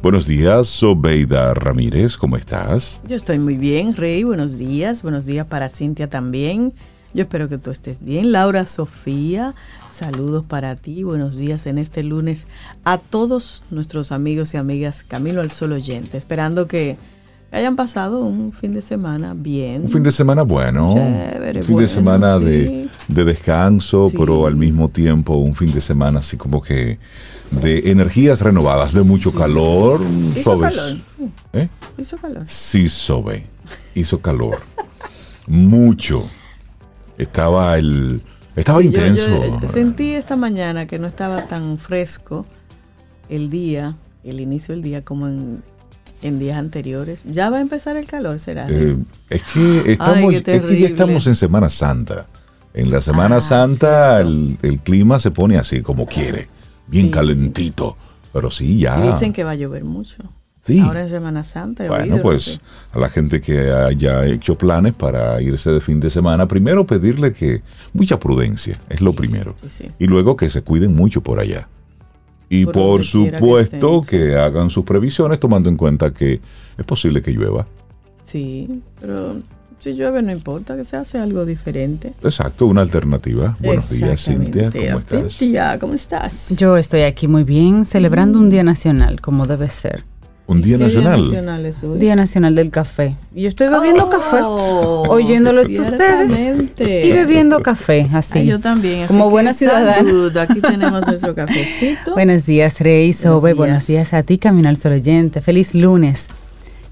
Buenos días, Sobeida Ramírez, ¿cómo estás? Yo estoy muy bien, Rey, buenos días, buenos días para Cintia también. Yo espero que tú estés bien. Laura Sofía, saludos para ti, buenos días en este lunes a todos nuestros amigos y amigas Camino al Sol oyente, esperando que hayan pasado un fin de semana bien. Un fin de semana bueno, Chévere, un fin bueno, de semana de, sí. de descanso, Sí. pero al mismo tiempo un fin de semana así como que de energías renovadas, de mucho calor, Hizo calor, sí, ¿Eh? hizo calor. Sí, Sobe, hizo calor, mucho. Estaba el, estaba yo- intenso. yo, eh, sentí esta mañana que no estaba tan fresco el día, el inicio del día como en, en días anteriores. Ya va a empezar el calor, será. Eh, es que estamos, Ay, es que ya estamos en Semana Santa. En la Semana Ah, Santa el, el clima se pone así como quiere, bien Sí. calentito. Pero sí, ya. Y dicen que va a llover mucho. Sí. Ahora en Semana Santa. Bueno, oído, no pues sé. a la gente que haya hecho planes para irse de fin de semana, primero pedirle que mucha prudencia, es lo primero. Y luego que se cuiden mucho por allá. Y Por que supuesto que, hagan sus previsiones tomando en cuenta que es posible que llueva. Sí, pero si llueve no importa, que se hace algo diferente. Exacto, una alternativa. Buenos días, Cintia. ¿cómo estás? Cintia, ¿cómo estás? Yo estoy aquí muy bien, celebrando un día nacional, como debe ser. Un día ¿Qué nacional. nacional es hoy? Día nacional del café. Y yo estoy bebiendo Oh, café, oyéndolos a ustedes y bebiendo café, así. Ay, yo también. así Como que buena ciudadana. salud. Aquí tenemos nuestro cafecito. Buenos días, Rey, Sobe. días. Buenos días a ti, Camino al Sol oyente. Feliz lunes.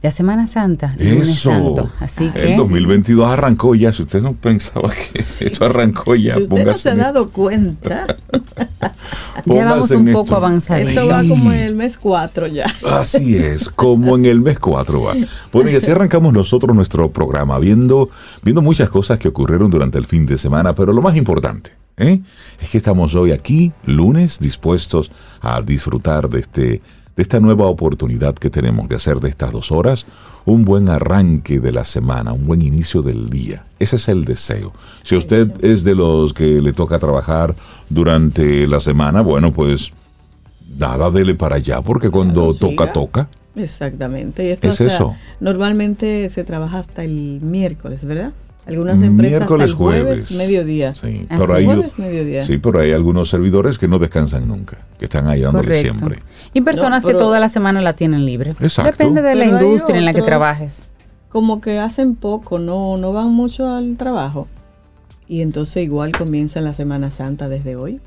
Ya Semana Santa, lunes Eso. santo. Así que El 2022 arrancó ya. Si usted no pensaba que esto arrancó ya, si usted no se ha dado cuenta, ya vamos un poco esto. avanzaditos. esto va como en el mes 4 ya. Así es, como en el mes 4 va. Bueno, y así arrancamos nosotros nuestro programa, viendo, viendo muchas cosas que ocurrieron durante el fin de semana, pero lo más importante ¿eh? es que estamos hoy aquí, lunes, dispuestos a disfrutar de, este, de esta nueva oportunidad que tenemos de hacer de estas dos horas un buen arranque de la semana, un buen inicio del día. Ese es el deseo. Si usted es de los que le toca trabajar durante la semana, bueno, pues nada, dele para allá, porque cuando Claro, toca, siga. toca. Exactamente. Y esto Es eso. Normalmente se trabaja hasta el miércoles, ¿verdad? Algunas empresas Miércoles, hasta el jueves, jueves. mediodía. Sí, pero hay, Jueves, mediodía. sí, pero hay algunos servidores que no descansan nunca, que están ahí dándole Correcto. siempre. Y personas No, pero- que toda la semana la tienen libre. Exacto. Depende de la Pero industria en la que trabajes. Como que hacen poco, no, no van mucho al trabajo. Y entonces igual comienza la Semana Santa desde hoy.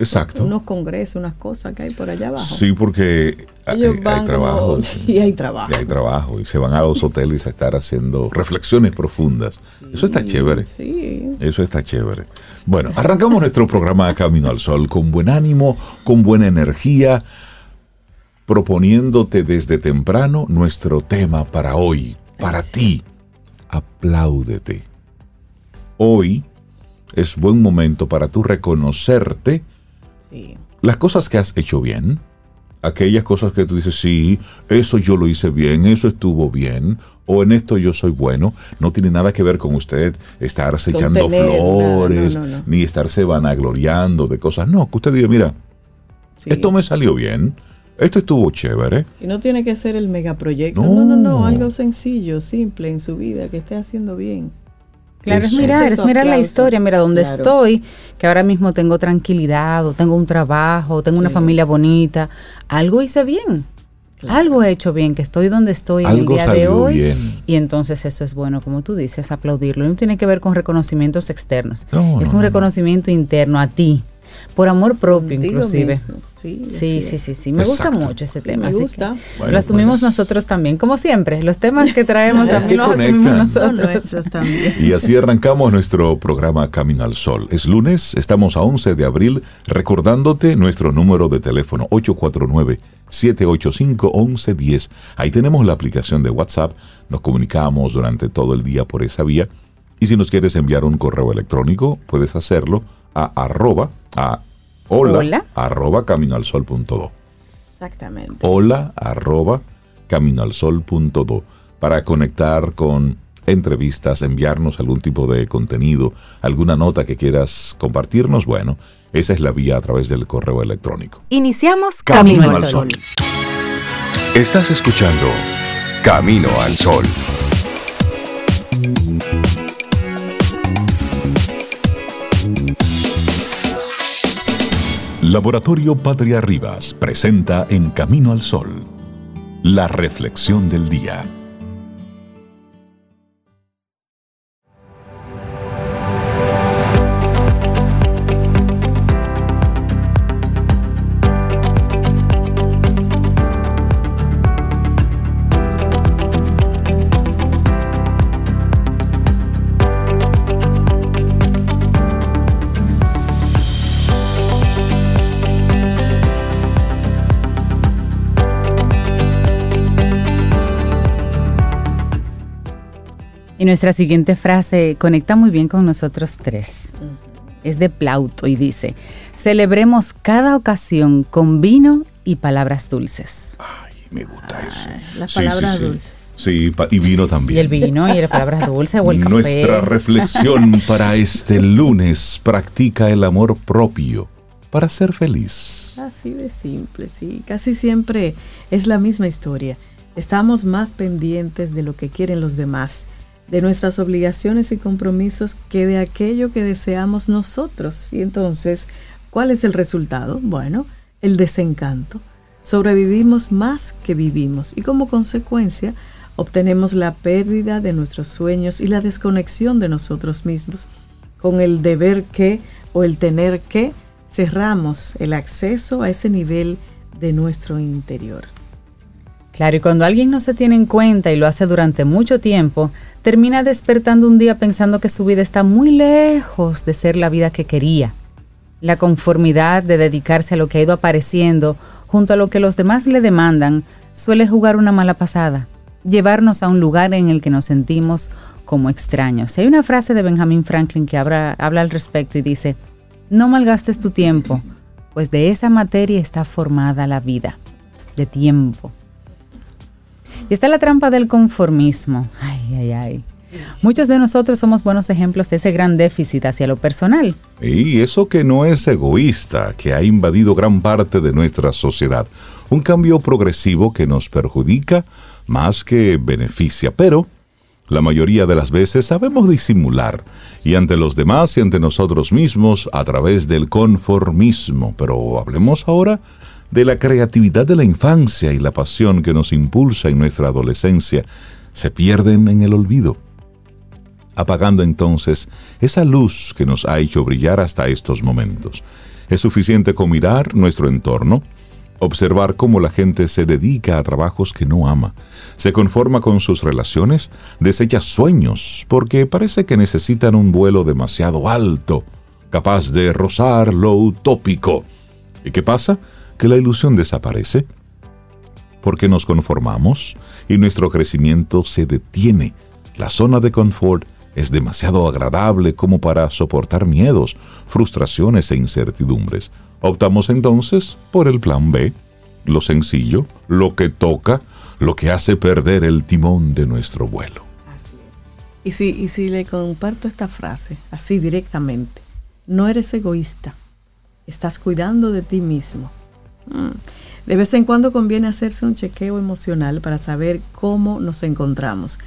Exacto. Unos congresos, unas cosas que hay por allá abajo. Sí, porque hay, hay trabajo. como- y hay trabajo. Y hay trabajo. Y se van a los hoteles a estar haciendo reflexiones profundas. Eso está chévere. Sí. Eso está chévere. Bueno, arrancamos nuestro programa Camino al Sol con buen ánimo, con buena energía, proponiéndote desde temprano nuestro tema para hoy, para ti. Apláudete. Hoy es buen momento para tú reconocerte Sí. las cosas que has hecho bien, aquellas cosas que tú dices, sí, eso yo lo hice bien, eso estuvo bien, o en esto yo soy bueno, no tiene nada que ver con usted estarse Con echando tener, flores, no, no, no. ni estarse vanagloriando de cosas. No, que usted diga, mira, sí. esto me salió bien, esto estuvo chévere. Y no tiene que ser el megaproyecto. No. No, no, no. Algo sencillo, simple en su vida que esté haciendo bien. Claro, es mirar, es mirar la historia, mira dónde Claro. estoy, que ahora mismo tengo tranquilidad, o tengo un trabajo, tengo una familia bonita, algo hice bien, algo he hecho bien, que estoy donde estoy en el día de hoy, bien. y entonces eso es bueno, como tú dices, aplaudirlo, no tiene que ver con reconocimientos externos, No, es no, un no, reconocimiento interno a ti, por amor propio Contigo inclusive. mismo. Sí, Sí, sí, sí, sí, me gusta mucho ese Sí, tema. me así gusta. que Bueno, lo asumimos pues. nosotros también, como siempre, los temas que traemos también los asumimos nosotros. nuestros también. Y así arrancamos nuestro programa Camino al Sol. Es lunes, estamos a 11 de abril, recordándote nuestro número de teléfono 849-785-1110. Ahí tenemos la aplicación de WhatsApp, nos comunicamos durante todo el día por esa vía. Y si nos quieres enviar un correo electrónico, puedes hacerlo a arroba, a hola, Hola. arroba caminoalsol.do. Exactamente. Hola arroba caminoalsol.do para conectar con entrevistas, enviarnos algún tipo de contenido, alguna nota que quieras compartirnos, bueno, esa es la vía a través del correo electrónico. Iniciamos Camino Camino al. Sol. Estás escuchando Camino al Sol. Laboratorio Patria Rivas presenta En Camino al Sol, la reflexión del día. Y nuestra siguiente frase conecta muy bien con nosotros tres. Es de Plauto y dice, celebremos cada ocasión con vino y palabras dulces. Ay, me gusta eso. Las palabras sí, dulces. Sí, y vino también. Y el vino y las palabras dulces o el café. Nuestra reflexión para este lunes practica el amor propio para ser feliz. Así de simple, sí. Casi siempre es la misma historia. Estamos más pendientes de lo que quieren los demás, de nuestras obligaciones y compromisos que de aquello que deseamos nosotros. Y entonces, ¿cuál es el resultado? Bueno, el desencanto. Sobrevivimos más que vivimos y como consecuencia obtenemos la pérdida de nuestros sueños y la desconexión de nosotros mismos. Con el deber que o el tener que, cerramos el acceso a ese nivel de nuestro interior. Claro, y cuando alguien no se tiene en cuenta y lo hace durante mucho tiempo, termina despertando un día pensando que su vida está muy lejos de ser la vida que quería. La conformidad de dedicarse a lo que ha ido apareciendo junto a lo que los demás le demandan suele jugar una mala pasada, llevarnos a un lugar en el que nos sentimos como extraños. Hay una frase de Benjamin Franklin que habla, habla al respecto y dice, no malgastes tu tiempo, pues de esa materia está formada la vida, de tiempo. Y está la trampa del conformismo. Ay, ay, ay. Muchos de nosotros somos buenos ejemplos de ese gran déficit hacia lo personal. Y eso que no es egoísta, que ha invadido gran parte de nuestra sociedad. Un cambio progresivo que nos perjudica más que beneficia, pero la mayoría de las veces sabemos disimular, y ante los demás y ante nosotros mismos a través del conformismo. Pero hablemos ahora de la creatividad de la infancia y la pasión que nos impulsa en nuestra adolescencia. Se pierden en el olvido apagando entonces esa luz que nos ha hecho brillar hasta estos momentos. Es suficiente con mirar nuestro entorno, observar cómo la gente se dedica a trabajos que no ama, se conforma con sus relaciones, desecha sueños porque parece que necesitan un vuelo demasiado alto, capaz de rozar lo utópico. ¿Y qué pasa? Que la ilusión desaparece porque nos conformamos y nuestro crecimiento se detiene. La zona de confort es demasiado agradable como para soportar miedos, frustraciones e incertidumbres. Optamos entonces por el plan B, lo sencillo, lo que toca, lo que hace perder el timón de nuestro vuelo. Así es. Y si, y si le comparto esta frase, así directamente, no eres egoísta, estás cuidando de ti mismo. Mm. De vez en cuando conviene hacerse un chequeo emocional para saber cómo nos encontramos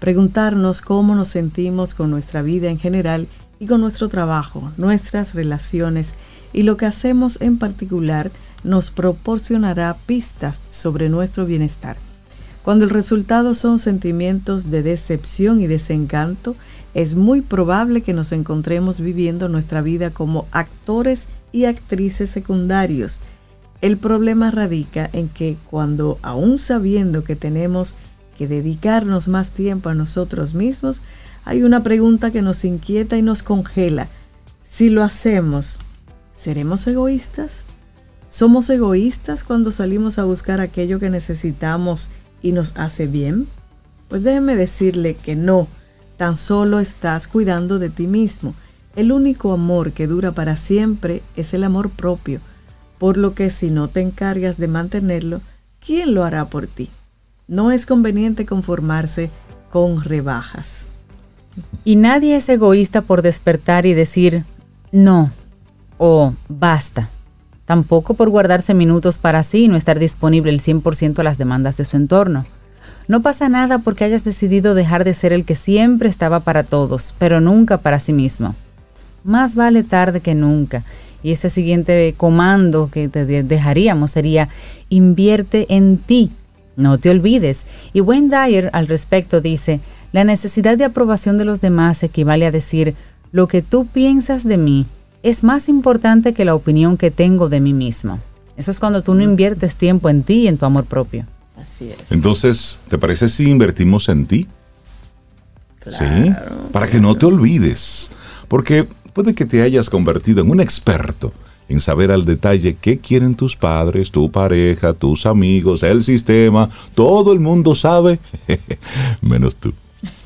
preguntarnos cómo nos sentimos con nuestra vida en general y con nuestro trabajo, nuestras relaciones y lo que hacemos en particular nos proporcionará pistas sobre nuestro bienestar. Cuando el resultado son sentimientos de decepción y desencanto, es muy probable que nos encontremos viviendo nuestra vida como actores y actrices secundarios. El problema radica en que cuando, aún sabiendo que tenemos que dedicarnos más tiempo a nosotros mismos, hay una pregunta que nos inquieta y nos congela. Si lo hacemos, ¿seremos egoístas? ¿Somos egoístas cuando salimos a buscar aquello que necesitamos y nos hace bien? Pues déjeme decirle que no, tan solo estás cuidando de ti mismo. El único amor que dura para siempre es el amor propio, por lo que si no te encargas de mantenerlo, ¿quién lo hará por ti? no es conveniente conformarse con rebajas. Y nadie es egoísta por despertar y decir no o basta. tampoco por guardarse minutos para sí y no estar disponible el 100% a las demandas de su entorno. No pasa nada porque hayas decidido dejar de ser el que siempre estaba para todos, pero nunca para sí mismo. Más vale tarde que nunca. Y ese siguiente comando que te dejaríamos sería invierte en ti. No te olvides. Y Wayne Dyer al respecto dice, la necesidad de aprobación de los demás equivale a decir, lo que tú piensas de mí es más importante que la opinión que tengo de mí mismo. Eso es cuando tú no inviertes tiempo en ti y en tu amor propio. Así es. Entonces, ¿te parece si invertimos en ti? sí, para que no te olvides. Porque puede que te hayas convertido en un experto en saber al detalle qué quieren tus padres, tu pareja, tus amigos, el sistema. Todo el mundo sabe, menos tú.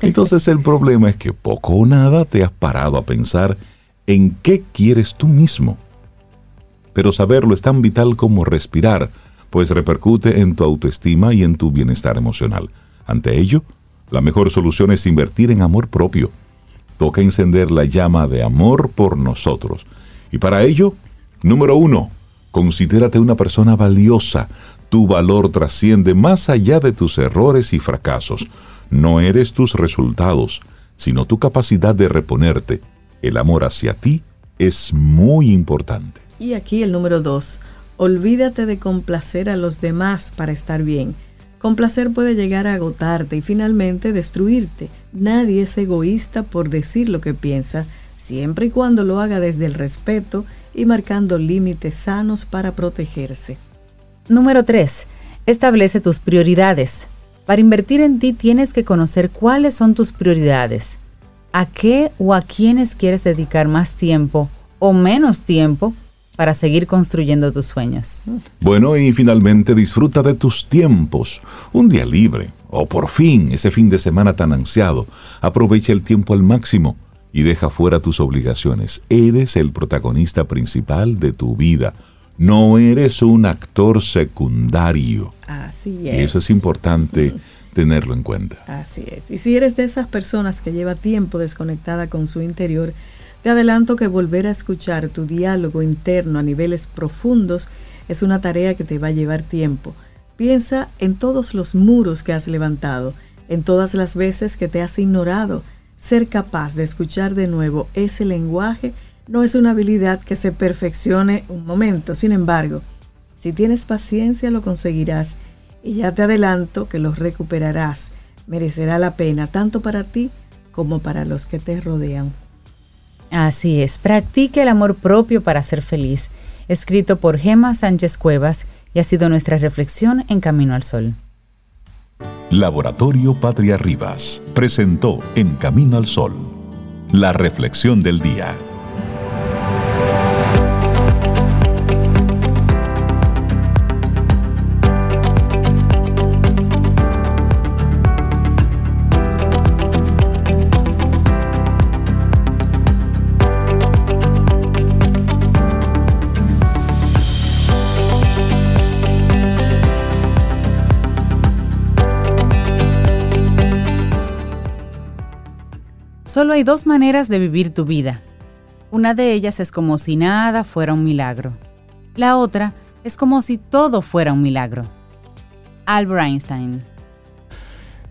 Entonces el problema es que poco o nada te has parado a pensar en qué quieres tú mismo. Pero saberlo es tan vital como respirar, pues repercute en tu autoestima y en tu bienestar emocional. Ante ello, la mejor solución es invertir en amor propio. Toca encender la llama de amor por nosotros. Y para ello, número uno, considérate una persona valiosa. Tu valor trasciende más allá de tus errores y fracasos. No eres tus resultados, sino tu capacidad de reponerte. El amor hacia ti es muy importante. Y aquí el número dos, olvídate de complacer a los demás para estar bien. Complacer puede llegar a agotarte y finalmente destruirte. Nadie es egoísta por decir lo que piensa, siempre y cuando lo haga desde el respeto y marcando límites sanos para protegerse. Número 3. Establece tus prioridades. Para invertir en ti tienes que conocer cuáles son tus prioridades, a qué o a quiénes quieres dedicar más tiempo o menos tiempo para seguir construyendo tus sueños. Bueno, y finalmente disfruta de tus tiempos, un día libre, o por fin ese fin de semana tan ansiado. Aprovecha el tiempo al máximo y deja fuera tus obligaciones. Eres el protagonista principal de tu vida. No eres un actor secundario. Así es. Y eso es importante tenerlo en cuenta. Así es. Y si eres de esas personas que lleva tiempo desconectada con su interior, te adelanto que volver a escuchar tu diálogo interno a niveles profundos es una tarea que te va a llevar tiempo. Piensa en todos los muros que has levantado, en todas las veces que te has ignorado. Ser capaz de escuchar de nuevo ese lenguaje no es una habilidad que se perfeccione un momento. Sin embargo, si tienes paciencia lo conseguirás y ya te adelanto que lo recuperarás. Merecerá la pena tanto para ti como para los que te rodean. Así es, practique el amor propio para ser feliz. Escrito por Gema Sánchez Cuevas y ha sido nuestra reflexión en Camino al Sol. Laboratorio Patria Rivas presentó En Camino al Sol la reflexión del día. Solo hay dos maneras de vivir tu vida. Una de ellas es como si nada fuera un milagro. La otra es como si todo fuera un milagro. Albert Einstein.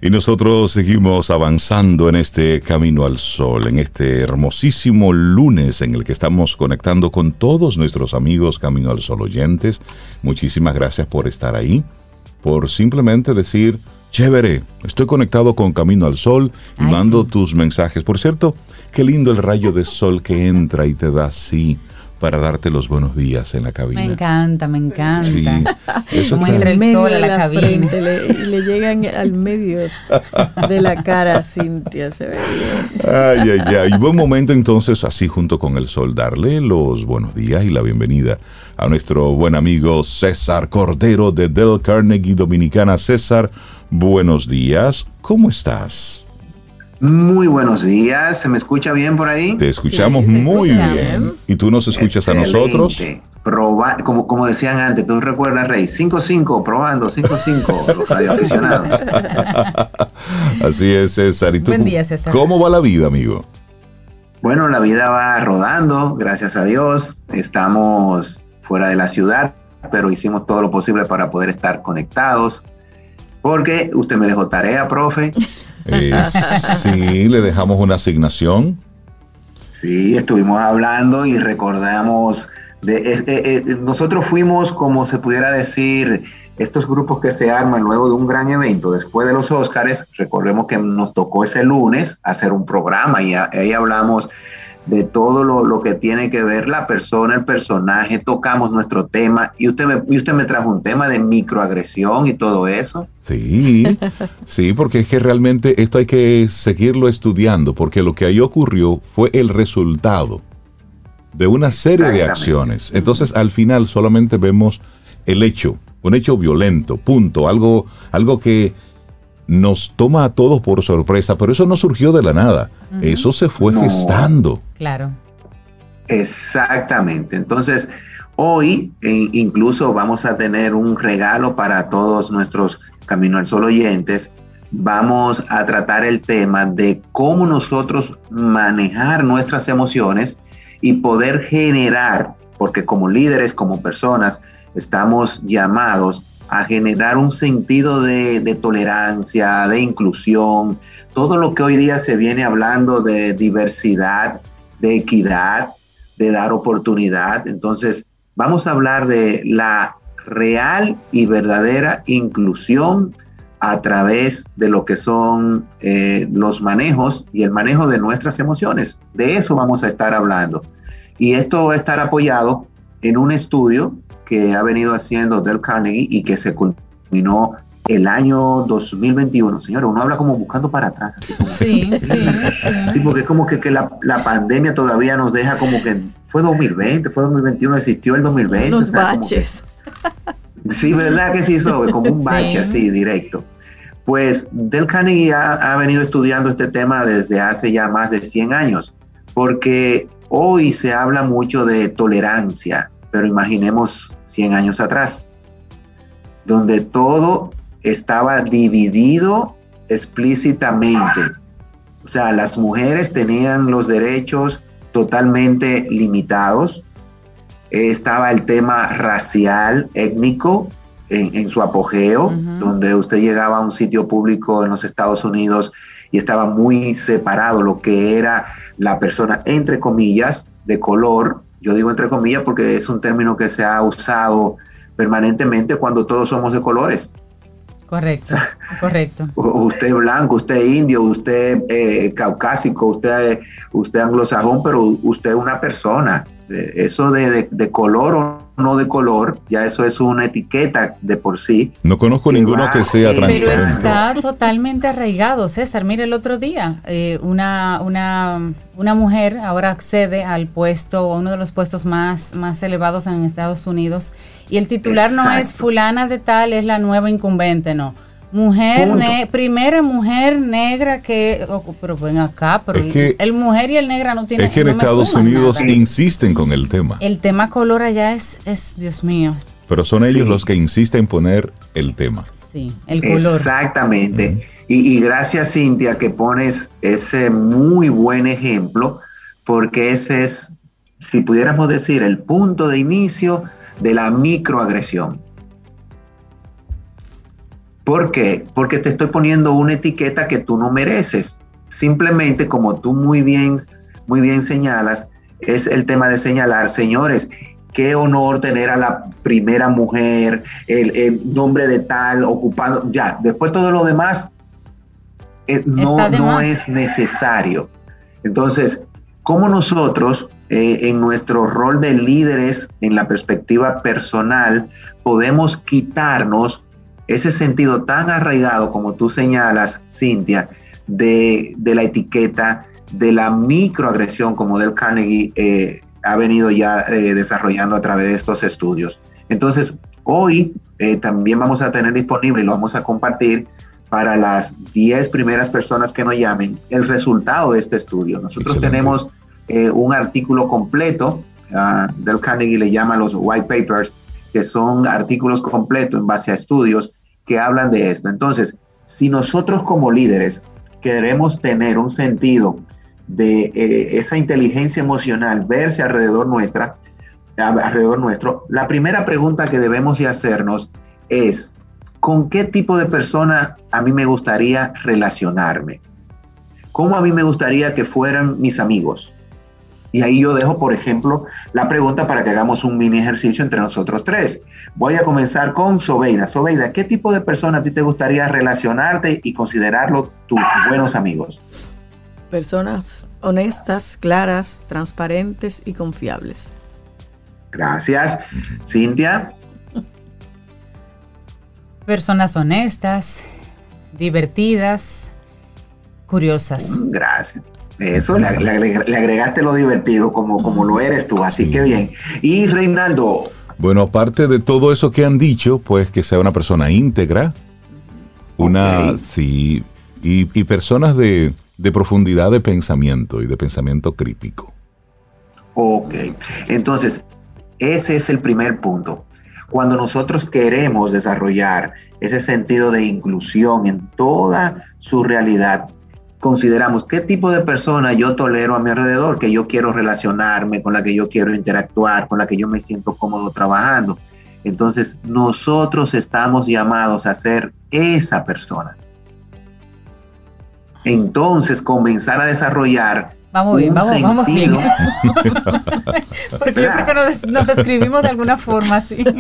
Y nosotros seguimos avanzando en este camino al sol, en este hermosísimo lunes en el que estamos conectando con todos nuestros amigos Camino al Sol oyentes. Muchísimas gracias por estar ahí, por simplemente decir, Chévere, estoy conectado con Camino al Sol y mando tus mensajes. Por cierto, qué lindo el rayo de sol que entra y te da así para darte los buenos días en la cabina. Me encanta, me encanta. Sí, eso Como entra el sol a la, cabina. y le llegan al medio de la cara a Cintia. Se ve bien. Ay, ay, ay. Y buen momento entonces, así junto con el sol, darle los buenos días y la bienvenida a nuestro buen amigo César Cordero de Del Carnegie Dominicana. César, buenos días, ¿cómo estás? Muy buenos días, ¿se me escucha bien por ahí? Te escuchamos muy bien. ¿Y tú nos escuchas a nosotros? Proba como, como decían antes, tú recuerdas, Rey, 5-5, probando, 5-5, los radioaficionados. Así es, César. ¿Y tú, Buen día, César. ¿Cómo va la vida, amigo? Bueno, la vida va rodando, gracias a Dios. Estamos fuera de la ciudad, pero hicimos todo lo posible para poder estar conectados. Porque usted me dejó tarea, profe. Eh, sí, le dejamos una asignación. Sí, estuvimos hablando y recordamos de, eh, eh, nosotros fuimos como se pudiera decir estos grupos que se arman luego de un gran evento después de los Óscares. Recordemos que nos tocó ese lunes hacer un programa y ahí hablamos de todo lo, que tiene que ver la persona, el personaje, tocamos nuestro tema y usted, me, y usted me trajo un tema de microagresión y todo eso. Sí, sí, porque es que realmente esto hay que seguirlo estudiando, porque lo que ahí ocurrió fue el resultado de una serie de acciones. Entonces al final solamente vemos el hecho, un hecho violento, punto, algo, algo que nos toma a todos por sorpresa, pero eso no surgió de la nada, eso se fue gestando. Claro. Exactamente. Entonces, hoy e incluso vamos a tener un regalo para todos nuestros Camino al Sol oyentes. Vamos a tratar el tema de cómo nosotros manejar nuestras emociones y poder generar, porque como líderes, como personas, estamos llamados a generar un sentido de, tolerancia, de inclusión, todo lo que hoy día se viene hablando de diversidad, de equidad, de dar oportunidad. Entonces, vamos a hablar de la real y verdadera inclusión a través de lo que son eh, los manejos y el manejo de nuestras emociones. De eso vamos a estar hablando. Y esto va a estar apoyado en un estudio que ha venido haciendo Del Carnegie y que se culminó el año 2021. Señora, uno habla como buscando para atrás. sí, sí, sí, sí. porque es como que, que la, la, pandemia todavía nos deja como que fue 2020, fue 2021, existió el 2020. Los baches. sí, ¿verdad que sí, Sobe? Como un bache así, directo. Pues Del Carnegie ha, ha, venido estudiando este tema desde hace ya más de 100 años, porque hoy se habla mucho de tolerancia, pero imaginemos 100 años atrás, donde todo estaba dividido explícitamente. O sea, las mujeres tenían los derechos totalmente limitados. Estaba el tema racial, étnico, en, su apogeo, donde usted llegaba a un sitio público en los Estados Unidos y estaba muy separado lo que era la persona, entre comillas, de color yo digo entre comillas porque es un término que se ha usado permanentemente cuando todos somos de colores. Correcto, correcto. Usted es blanco, usted es indio, usted es eh, caucásico, usted, usted anglosajón, pero usted es una persona. Eso de, de color o no de color, ya eso es una etiqueta de por sí. No conozco ninguno que sea transparente. Pero está totalmente arraigado, César. Mire, el otro día, eh, una, una, una mujer ahora accede al puesto, uno de los puestos más, más elevados en Estados Unidos, y el titular no es fulana de tal, es la nueva incumbente, no Mujer, primera mujer negra que, oh, pero ven acá, pero el, mujer y el negra no tienen. Es que en Estados Unidos insisten con el tema. El tema color allá es, es Dios mío. Pero son ellos los que insisten en poner el tema. Sí, el color. Exactamente. y, y gracias Cintia que pones ese muy buen ejemplo, porque ese es, si pudiéramos decir, el punto de inicio de la microagresión. ¿Por qué? Porque te estoy poniendo una etiqueta que tú no mereces. Simplemente, como tú muy bien, muy bien señalas, es el tema de señalar, señores, qué honor tener a la primera mujer, el, nombre de tal, ocupando, ya, después todo lo demás eh, no, no es necesario. Entonces, ¿cómo nosotros eh, en nuestro rol de líderes, en la perspectiva personal, podemos quitarnos ese sentido tan arraigado como tú señalas, Cintia, de, la etiqueta, de la microagresión como Del Carnegie eh, ha venido ya eh, desarrollando a través de estos estudios. Entonces, hoy eh, también vamos a tener disponible y lo vamos a compartir para las 10 primeras personas que nos llamen el resultado de este estudio. Nosotros tenemos un artículo completo, uh, Del Carnegie le llama los white papers, que son artículos completos en base a estudios que hablan de esto. Entonces, si nosotros como líderes queremos tener un sentido de eh, esa inteligencia emocional, verse alrededor nuestra, alrededor nuestro, la primera pregunta que debemos de hacernos es, ¿con qué tipo de persona a mí me gustaría relacionarme? ¿Cómo a mí me gustaría que fueran mis amigos? Y ahí yo dejo, por ejemplo, la pregunta para que hagamos un mini ejercicio entre nosotros tres. Voy a comenzar con Sobeida. Sobeida, ¿qué tipo de persona a ti te gustaría relacionarte y considerarlo tus buenos amigos? Personas honestas, claras, transparentes y confiables. Gracias. Cintia. Personas honestas, divertidas, curiosas. Gracias. Eso, le, agregaste lo divertido como, como lo eres tú, así que bien. Y Reinaldo. Bueno, aparte de todo eso que han dicho, pues que sea una persona íntegra, una, sí, y, personas de, de profundidad de pensamiento y de pensamiento crítico. Ok, entonces, ese es el primer punto. Cuando nosotros queremos desarrollar ese sentido de inclusión en toda su realidad, consideramos qué tipo de persona yo tolero a mi alrededor, que yo quiero relacionarme, con la que yo quiero interactuar, con la que yo me siento cómodo trabajando. Entonces, nosotros estamos llamados a ser esa persona. Entonces, comenzar a desarrollar Vamos bien, vamos, vamos bien. porque yo creo que nos, describimos de alguna forma así.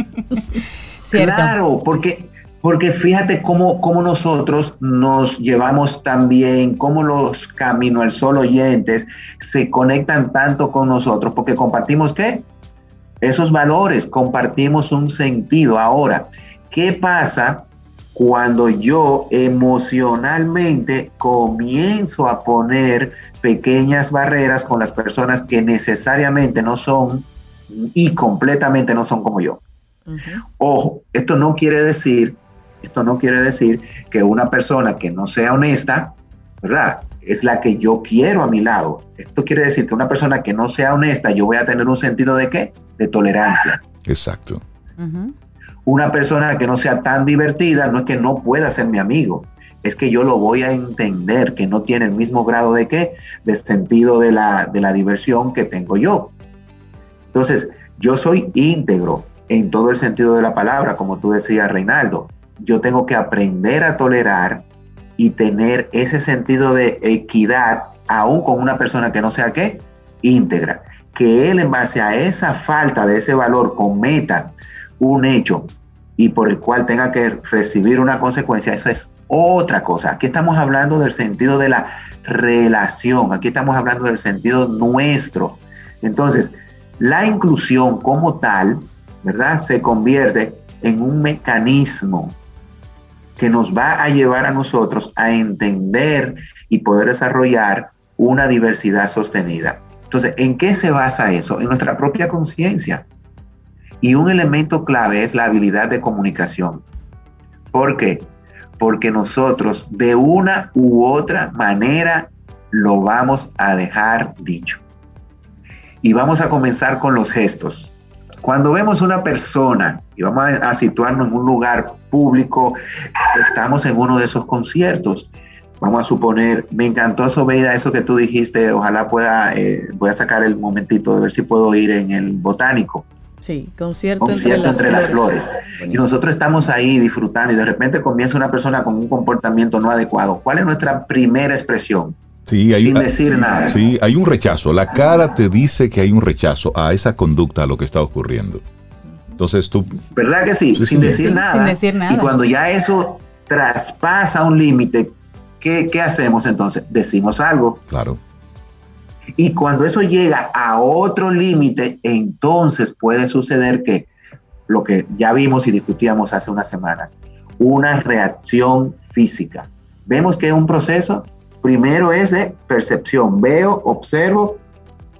Claro, porque porque fíjate cómo, cómo, nosotros nos llevamos tan bien, cómo los Camino al Sol oyentes se conectan tanto con nosotros, porque compartimos qué? Esos valores, compartimos un sentido. Ahora, ¿qué pasa cuando yo emocionalmente comienzo a poner pequeñas barreras con las personas que necesariamente no son y completamente no son como yo? Ojo, esto no quiere decir esto no quiere decir que una persona que no sea honesta, ¿verdad? Es la que yo quiero a mi lado. Esto quiere decir que una persona que no sea honesta, yo voy a tener un sentido de qué? De tolerancia. Exacto. Una persona que no sea tan divertida no es que no pueda ser mi amigo, es que yo lo voy a entender, que no tiene el mismo grado de qué, del sentido de la, de la diversión que tengo yo. Entonces, yo soy íntegro en todo el sentido de la palabra, como tú decías, Reinaldo yo tengo que aprender a tolerar y tener ese sentido de equidad aún con una persona que no sea qué, íntegra. Que él en base a esa falta de ese valor cometa un hecho y por el cual tenga que recibir una consecuencia, eso es otra cosa. Aquí estamos hablando del sentido de la relación, aquí estamos hablando del sentido nuestro. Entonces, la inclusión como tal, ¿verdad? Se convierte en un mecanismo que nos va a llevar a nosotros a entender y poder desarrollar una diversidad sostenida. Entonces, ¿en qué se basa eso? En nuestra propia conciencia. Y un elemento clave es la habilidad de comunicación. ¿Por qué? Porque nosotros de una u otra manera lo vamos a dejar dicho. Y vamos a comenzar con los gestos. Cuando vemos una persona y vamos a, situarnos en un lugar público, estamos en uno de esos conciertos. Vamos a suponer, me encantó Sobeida eso que tú dijiste, ojalá pueda, eh, voy a sacar el momentito de ver si puedo ir en el botánico. Sí, concierto, entre, las, flores. Y nosotros estamos ahí disfrutando y de repente comienza una persona con un comportamiento no adecuado. ¿Cuál es nuestra primera expresión? Sí, hay, sin decir nada. Sí, hay un rechazo. La cara te dice que hay un rechazo a esa conducta, a lo que está ocurriendo. Entonces tú... ¿Verdad que sí? Sin, decir, nada. sin decir nada. Y cuando ya eso traspasa un límite, ¿qué, ¿qué hacemos entonces? Decimos algo. Claro. Y cuando eso llega a otro límite, entonces puede suceder que lo que ya vimos y discutíamos hace unas semanas, una reacción física. Vemos que es un proceso Primero es de percepción. Veo, observo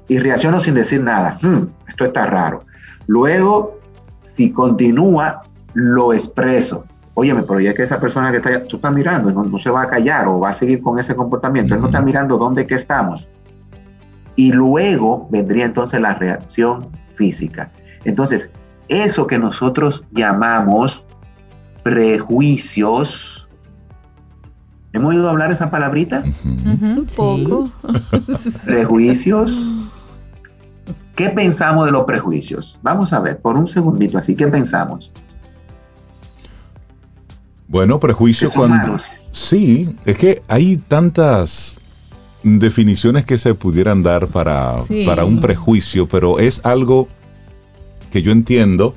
y reacciono sin decir nada. Hmm, esto está raro. Luego, si continúa, lo expreso. Óyeme, pero ya que esa persona que está, tú estás mirando, no, se va a callar o va a seguir con ese comportamiento. Él no está mirando dónde que estamos. Y luego vendría entonces la reacción física. Entonces, eso que nosotros llamamos prejuicios, ¿Hemos oído hablar esa palabrita? Un poco. Prejuicios. ¿Qué pensamos de los prejuicios? Vamos a ver, por un segundito así, ¿qué pensamos? Bueno, prejuicios cuando... Sí, es que hay tantas definiciones que se pudieran dar para, para un prejuicio, pero es algo que yo entiendo.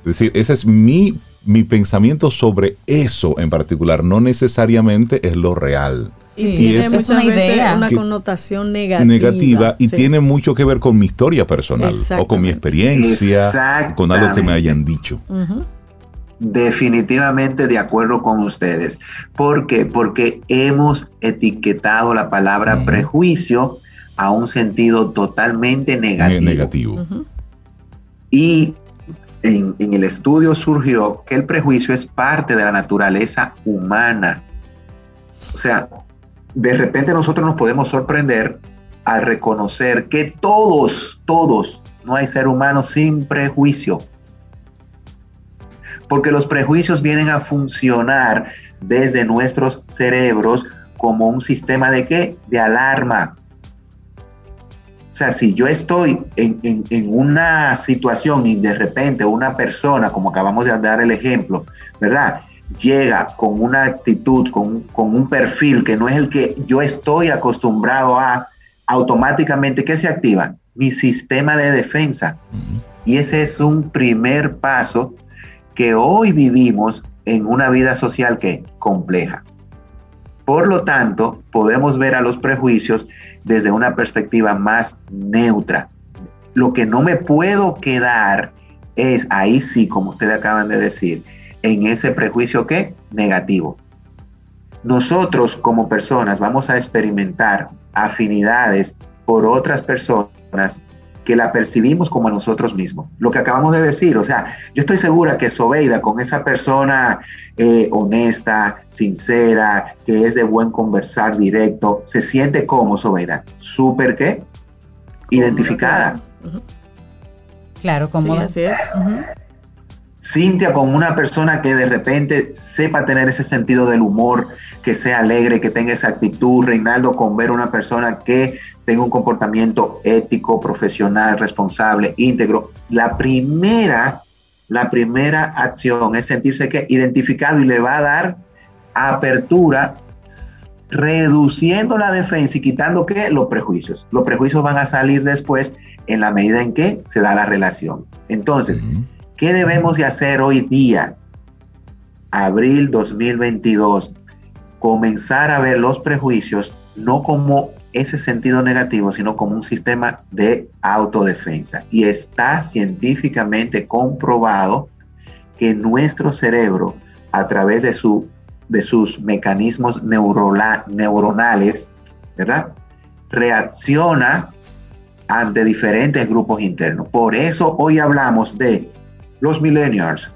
Es decir, ese es mi, mi pensamiento sobre eso en particular, no necesariamente es lo real. Y, tiene muchas una idea. una connotación negativa. Negativa y tiene mucho que ver con mi historia personal o con mi experiencia, con algo que me hayan dicho. Definitivamente de acuerdo con ustedes. ¿Por qué? Porque hemos etiquetado la palabra prejuicio a un sentido totalmente negativo. negativo. Y en, el estudio surgió que el prejuicio es parte de la naturaleza humana. O sea, de repente nosotros nos podemos sorprender al reconocer que todos, todos, no hay ser humano sin prejuicio. Porque los prejuicios vienen a funcionar desde nuestros cerebros como un sistema de qué? De alarma. Sea, si yo estoy en, en, una situación y de repente una persona, como acabamos de dar el ejemplo, ¿verdad? llega con una actitud, con, un perfil que no es el que yo estoy acostumbrado a, automáticamente, ¿qué se activa? Mi sistema de defensa. Y ese es un primer paso que hoy vivimos en una vida social que compleja. Por lo tanto, podemos ver a los prejuicios desde una perspectiva más neutra. Lo que no me puedo quedar es, ahí sí, como ustedes acaban de decir, en ese prejuicio que negativo. Nosotros como personas vamos a experimentar afinidades por otras personas que la percibimos como a nosotros mismos. Lo que acabamos de decir, o sea, yo estoy segura que Sobeida con esa persona eh, honesta, sincera, que es de buen conversar directo, se siente como Sobeida, súper qué, identificada. Claro, como así es. Cintia con una persona que de repente sepa tener ese sentido del humor, que sea alegre, que tenga esa actitud. Reinaldo con ver una persona que tenga un comportamiento ético, profesional, responsable, íntegro. La primera, la primera acción es sentirse que identificado y le va a dar apertura reduciendo la defensa y quitando que los prejuicios. Los prejuicios van a salir después en la medida en que se da la relación. Entonces, ¿Qué debemos de hacer hoy día? Abril 2022. Comenzar a ver los prejuicios no como ese sentido negativo, sino como un sistema de autodefensa. Y está científicamente comprobado que nuestro cerebro, a través de, su, de sus mecanismos neuronales, ¿verdad? reacciona ante diferentes grupos internos. Por eso hoy hablamos de los millennials,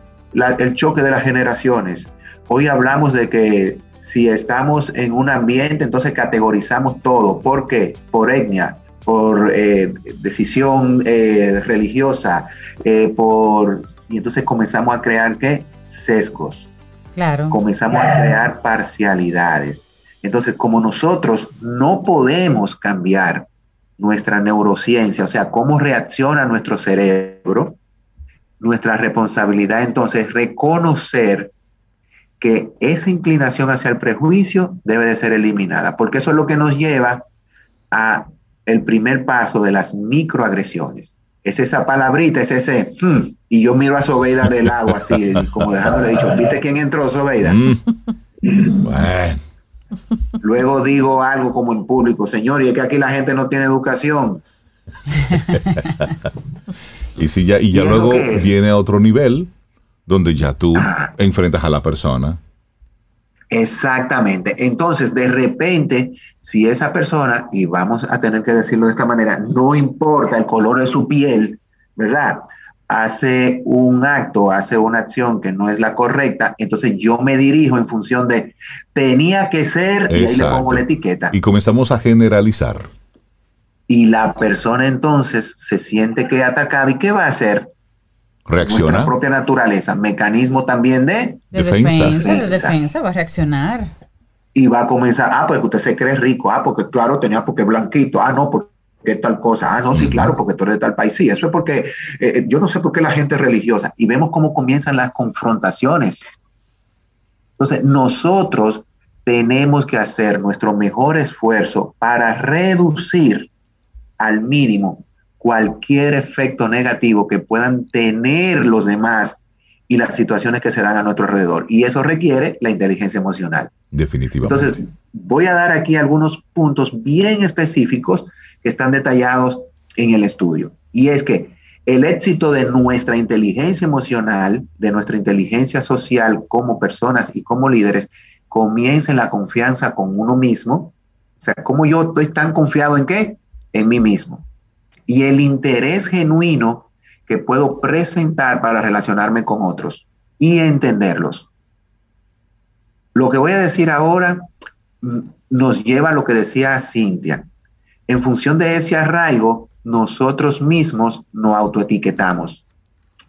el choque de las generaciones. Hoy hablamos de que si estamos en un ambiente, entonces categorizamos todo. ¿Por qué? Por etnia, por eh, decisión eh, religiosa, eh, por y entonces comenzamos a crear qué sesgos. Claro. Comenzamos a crear parcialidades. Entonces, como nosotros no podemos cambiar nuestra neurociencia, o sea, cómo reacciona nuestro cerebro, nuestra responsabilidad entonces es reconocer que esa inclinación hacia el prejuicio debe de ser eliminada, porque eso es lo que nos lleva a el primer paso de las microagresiones. Es esa palabrita, es ese, hmm", y yo miro a Sobeida de lado, así, como dejándole dicho, ¿viste quién entró, Sobeida? Mm. Bueno. Luego digo algo como en público, señor, y es que aquí la gente no tiene educación. Y, si ya, y ya luego viene a otro nivel donde ya tú ah. enfrentas a la persona. Exactamente. Entonces, de repente, si esa persona, y vamos a tener que decirlo de esta manera, no importa el color de su piel, ¿verdad? Hace un acto, hace una acción que no es la correcta, entonces yo me dirijo en función de tenía que ser y ahí le pongo la etiqueta. Y comenzamos a generalizar y la persona entonces se siente que atacada y ¿qué va a hacer? Reacciona. Nuestra propia naturaleza, mecanismo también de, defensa. De defensa, va a reaccionar. Y va a comenzar, ah, porque usted se cree rico, ah, porque claro, tenía porque blanquito, ah, no, porque es tal cosa. Ah, no, sí, claro, porque tú eres de tal país. Sí, eso es porque eh, eh, yo no sé por qué la gente es religiosa. Y vemos cómo comienzan las confrontaciones. Entonces, nosotros tenemos que hacer nuestro mejor esfuerzo para reducir al mínimo cualquier efecto negativo que puedan tener los demás y las situaciones que se dan a nuestro alrededor. Y eso requiere la inteligencia emocional. Definitivamente. Entonces, voy a dar aquí algunos puntos bien específicos que están detallados en el estudio. Y es que el éxito de nuestra inteligencia emocional, de nuestra inteligencia social como personas y como líderes, comienza en la confianza con uno mismo. O sea, ¿cómo yo estoy tan confiado en qué? En mí mismo. Y el interés genuino que puedo presentar para relacionarme con otros y entenderlos. Lo que voy a decir ahora mm, nos lleva a lo que decía Cintia. En función de ese arraigo, nosotros mismos nos autoetiquetamos.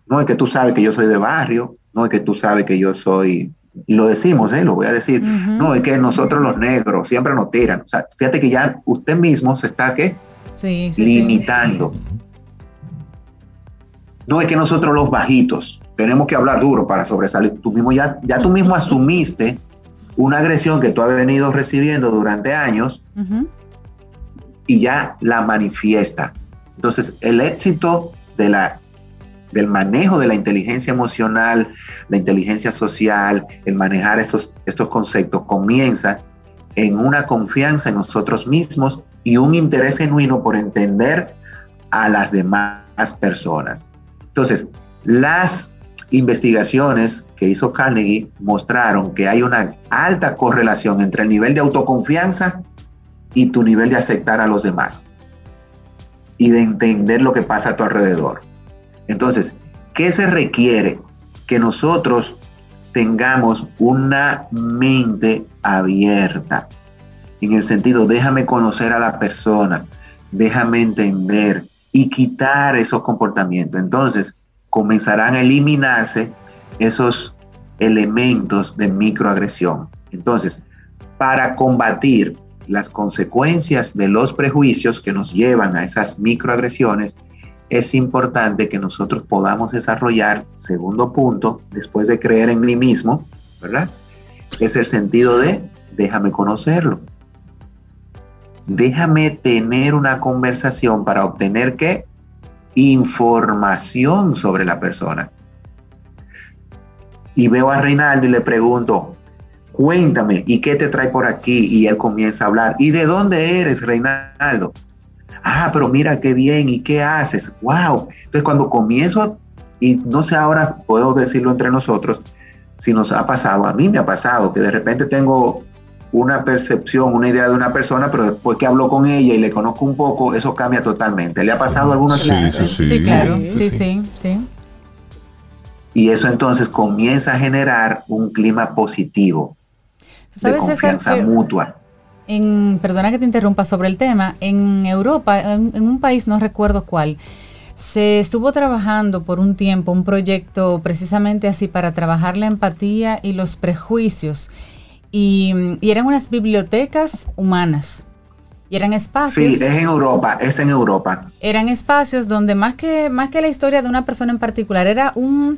No es que tú sabes que yo soy de barrio, no es que tú sabes que yo soy, y lo decimos, ¿eh? lo voy a decir, no es que nosotros los negros siempre nos tiran. O sea, fíjate que ya usted mismo se está ¿qué? Sí, limitando. No es que nosotros los bajitos tenemos que hablar duro para sobresalir. Tú mismo ya, ya tú mismo asumiste una agresión que tú has venido recibiendo durante años y ya la manifiesta. Entonces, el éxito de la, del manejo de la inteligencia emocional, la inteligencia social, el manejar estos, estos conceptos comienza en una confianza en nosotros mismos y un interés genuino por entender a las demás personas. Entonces, las investigaciones que hizo Carnegie mostraron que hay una alta correlación entre el nivel de autoconfianza y tu nivel de aceptar a los demás y de entender lo que pasa a tu alrededor. Entonces, ¿qué se requiere? Que nosotros tengamos una mente abierta, en el sentido, déjame conocer a la persona, déjame entender, y quitar esos comportamientos. Entonces, comenzarán a eliminarse esos elementos de microagresión. Entonces, para combatir las consecuencias de los prejuicios que nos llevan a esas microagresiones, es importante que nosotros podamos desarrollar, segundo punto, después de creer en mí mismo, ¿verdad? Es el sentido de déjame conocerlo déjame tener una conversación para obtener qué? Información sobre la persona. Y veo a Reinaldo y le pregunto, cuéntame, ¿y qué te trae por aquí? Y él comienza a hablar, ¿y de dónde eres, Reinaldo? Ah, pero mira qué bien, ¿y qué haces? ¡Wow! Entonces cuando comienzo, y no sé ahora, puedo decirlo entre nosotros, si nos ha pasado, a mí me ha pasado, que de repente tengo una percepción, una idea de una persona, pero después que hablo con ella y le conozco un poco, eso cambia totalmente. ¿Le ha pasado alguna sí, sí, sí, sí, claro. Sí, sí, sí. Y eso entonces comienza a generar un clima positivo de confianza mutua. En, perdona que te interrumpa sobre el tema, en Europa, en, en un país, no recuerdo cuál, se estuvo trabajando por un tiempo un proyecto precisamente así para trabajar la empatía y los prejuicios y, eran unas bibliotecas humanas. Y eran espacios. Sí, es en Europa, es en Europa. Eran espacios donde más que, más que la historia de una persona en particular, era un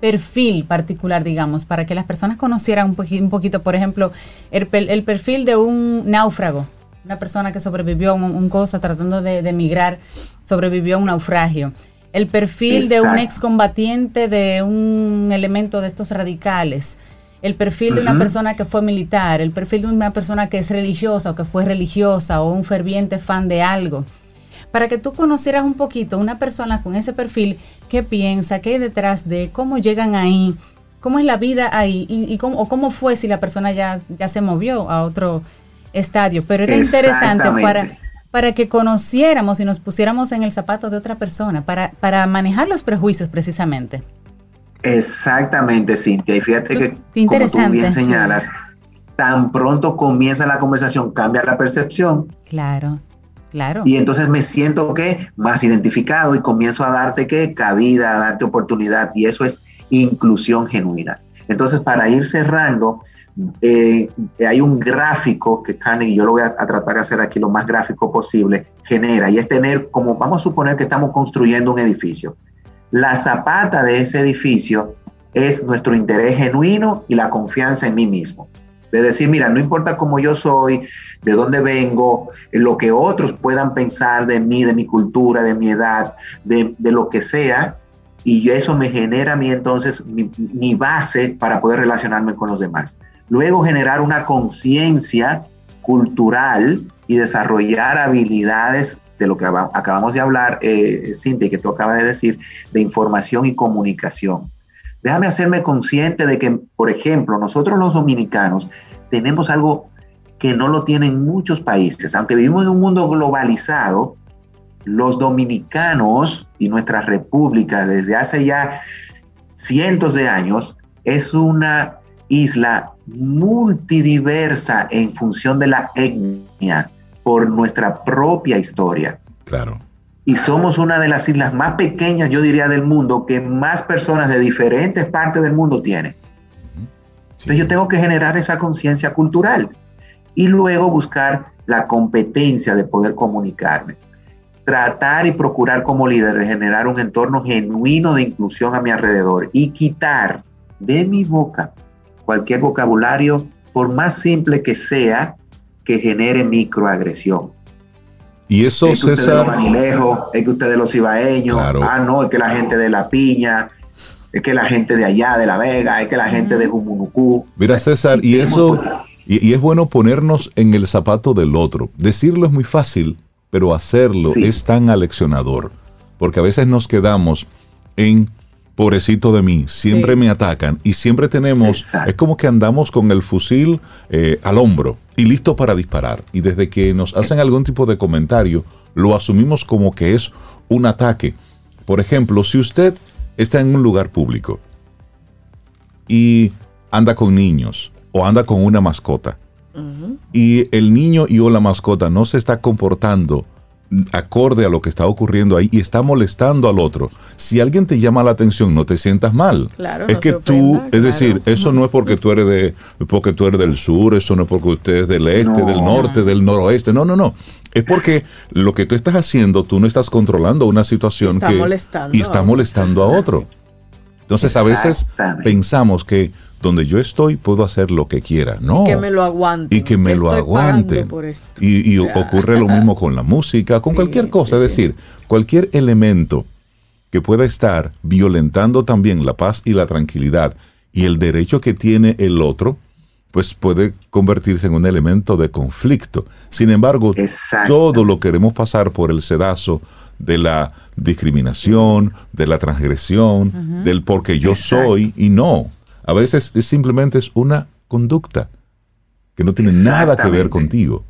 perfil particular, digamos, para que las personas conocieran un, poquito, por ejemplo, el, perfil de un náufrago, una persona que sobrevivió a un, cosa tratando de, emigrar, sobrevivió a un naufragio. El perfil de un excombatiente de un elemento de estos radicales el perfil de una persona que fue militar, el perfil de una persona que es religiosa o que fue religiosa o un ferviente fan de algo. Para que tú conocieras un poquito una persona con ese perfil, qué piensa, qué hay detrás de, cómo llegan ahí, cómo es la vida ahí y, cómo, o cómo fue si la persona ya, ya se movió a otro estadio. Pero era interesante para, para que conociéramos y nos pusiéramos en el zapato de otra persona, para, para manejar los prejuicios precisamente. Exactamente, Cintia. Y fíjate que, como tú bien señalas, tan pronto comienza la conversación, cambia la percepción. Claro, claro. Y entonces me siento que más identificado y comienzo a darte que cabida, a darte oportunidad. Y eso es inclusión genuina. Entonces, para ir cerrando, eh, hay un gráfico que Carnegie, yo lo voy a, a, tratar de hacer aquí lo más gráfico posible, genera, y es tener como, vamos a suponer que estamos construyendo un edificio. La zapata de ese edificio es nuestro interés genuino y la confianza en mí mismo. De decir, mira, no importa cómo yo soy, de dónde vengo, lo que otros puedan pensar de mí, de mi cultura, de mi edad, de, lo que sea, y eso me genera a mí entonces mi base para poder relacionarme con los demás. Luego generar una conciencia cultural y desarrollar habilidades de lo que acabamos de hablar, eh, Cintia, que tú acabas de decir, de información y comunicación. Déjame hacerme consciente de que, por ejemplo, nosotros los dominicanos tenemos algo que no lo tienen muchos países. Aunque vivimos en un mundo globalizado, los dominicanos y nuestra república desde hace ya cientos de años es una isla multidiversa en función de la etnia por nuestra propia historia. Claro. Y somos una de las islas más pequeñas, yo diría, del mundo, que más personas de diferentes partes del mundo tiene. Entonces yo tengo que generar esa conciencia cultural y luego buscar la competencia de poder comunicarme. Tratar y procurar como líder de generar un entorno genuino de inclusión a mi alrededor y quitar de mi boca cualquier vocabulario, por más simple que sea, que genere microagresión. Y eso, es que César. es que ustedes los ibaeños, ah, no, es que la gente de La Piña, es que la gente de allá, de La Vega, es que la gente de Jumunucú. Mira, César, y, eso, y, es bueno ponernos en el zapato del otro. Decirlo es muy fácil, pero hacerlo es tan aleccionador, porque a veces nos quedamos en pobrecito de mí, siempre me atacan y siempre tenemos, es como que andamos con el fusil eh, al hombro y listo para disparar. Y desde que nos hacen algún tipo de comentario, lo asumimos como que es un ataque. Por ejemplo, si usted está en un lugar público y anda con niños o anda con una mascota, y el niño y o la mascota no se está comportando acorde a lo que está ocurriendo ahí y está molestando al otro. Si alguien te llama la atención, no te sientas mal. es que tú, es decir, eso no es porque tú eres de porque tú eres del sur, eso no es porque usted es del este, del norte, del noroeste. No, no, no. Es porque lo que tú estás haciendo, tú no estás controlando una situación que y está molestando a otro. Entonces a veces pensamos que donde yo estoy puedo hacer lo que quiera. No. Y que me lo aguante. Y que me lo aguante. Y, y ocurre lo mismo con la música, con cualquier cosa. es decir, cualquier elemento que pueda estar violentando también la paz y la tranquilidad y el derecho que tiene el otro, pues puede convertirse en un elemento de conflicto. Sin embargo, todo lo queremos pasar por el sedazo de la discriminación, de la transgresión, del porque yo soy y no. A veces es simplemente es una conducta que no tiene nada que ver contigo.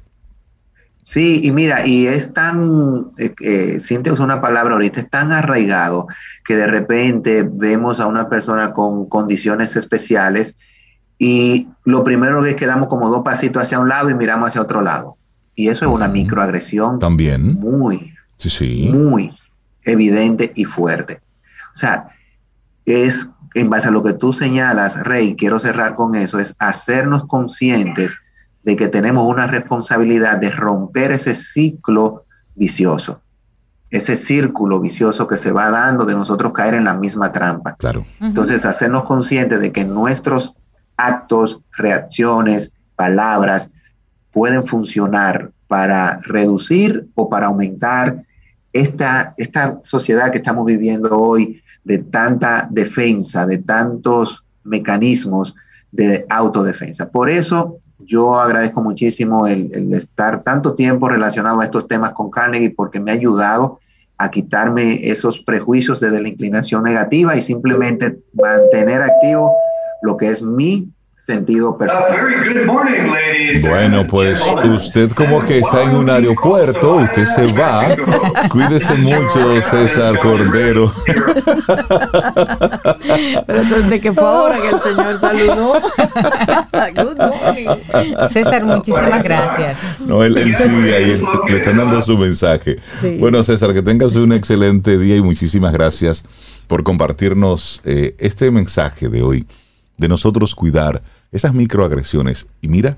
Sí, y mira, y es tan, eh, eh sientes una palabra ahorita, es tan arraigado que de repente vemos a una persona con condiciones especiales y lo primero es que damos como dos pasitos hacia un lado y miramos hacia otro lado. Y eso es una microagresión. También. Muy, sí, sí. muy evidente y fuerte. O sea, es en base a lo que tú señalas, Rey, quiero cerrar con eso, es hacernos conscientes de que tenemos una responsabilidad de romper ese ciclo vicioso, ese círculo vicioso que se va dando de nosotros caer en la misma trampa. Claro. Entonces, hacernos conscientes de que nuestros actos, reacciones, palabras pueden funcionar para reducir o para aumentar esta, esta sociedad que estamos viviendo hoy de tanta defensa, de tantos mecanismos de autodefensa. Por eso yo agradezco muchísimo el, estar tanto tiempo relacionado a estos temas con Carnegie porque me ha ayudado a quitarme esos prejuicios desde la inclinación negativa y simplemente mantener activo lo que es mi sentido personal. Bueno, pues usted como que está en un aeropuerto, usted se va. Cuídese mucho, César Cordero. Pero eso es de que fue ahora que el señor saludó. César, muchísimas gracias. No, él, sigue ahí, le están dando su mensaje. Bueno, César, que tengas un excelente día y muchísimas gracias por compartirnos eh, este mensaje de hoy de nosotros cuidar esas microagresiones. Y mira,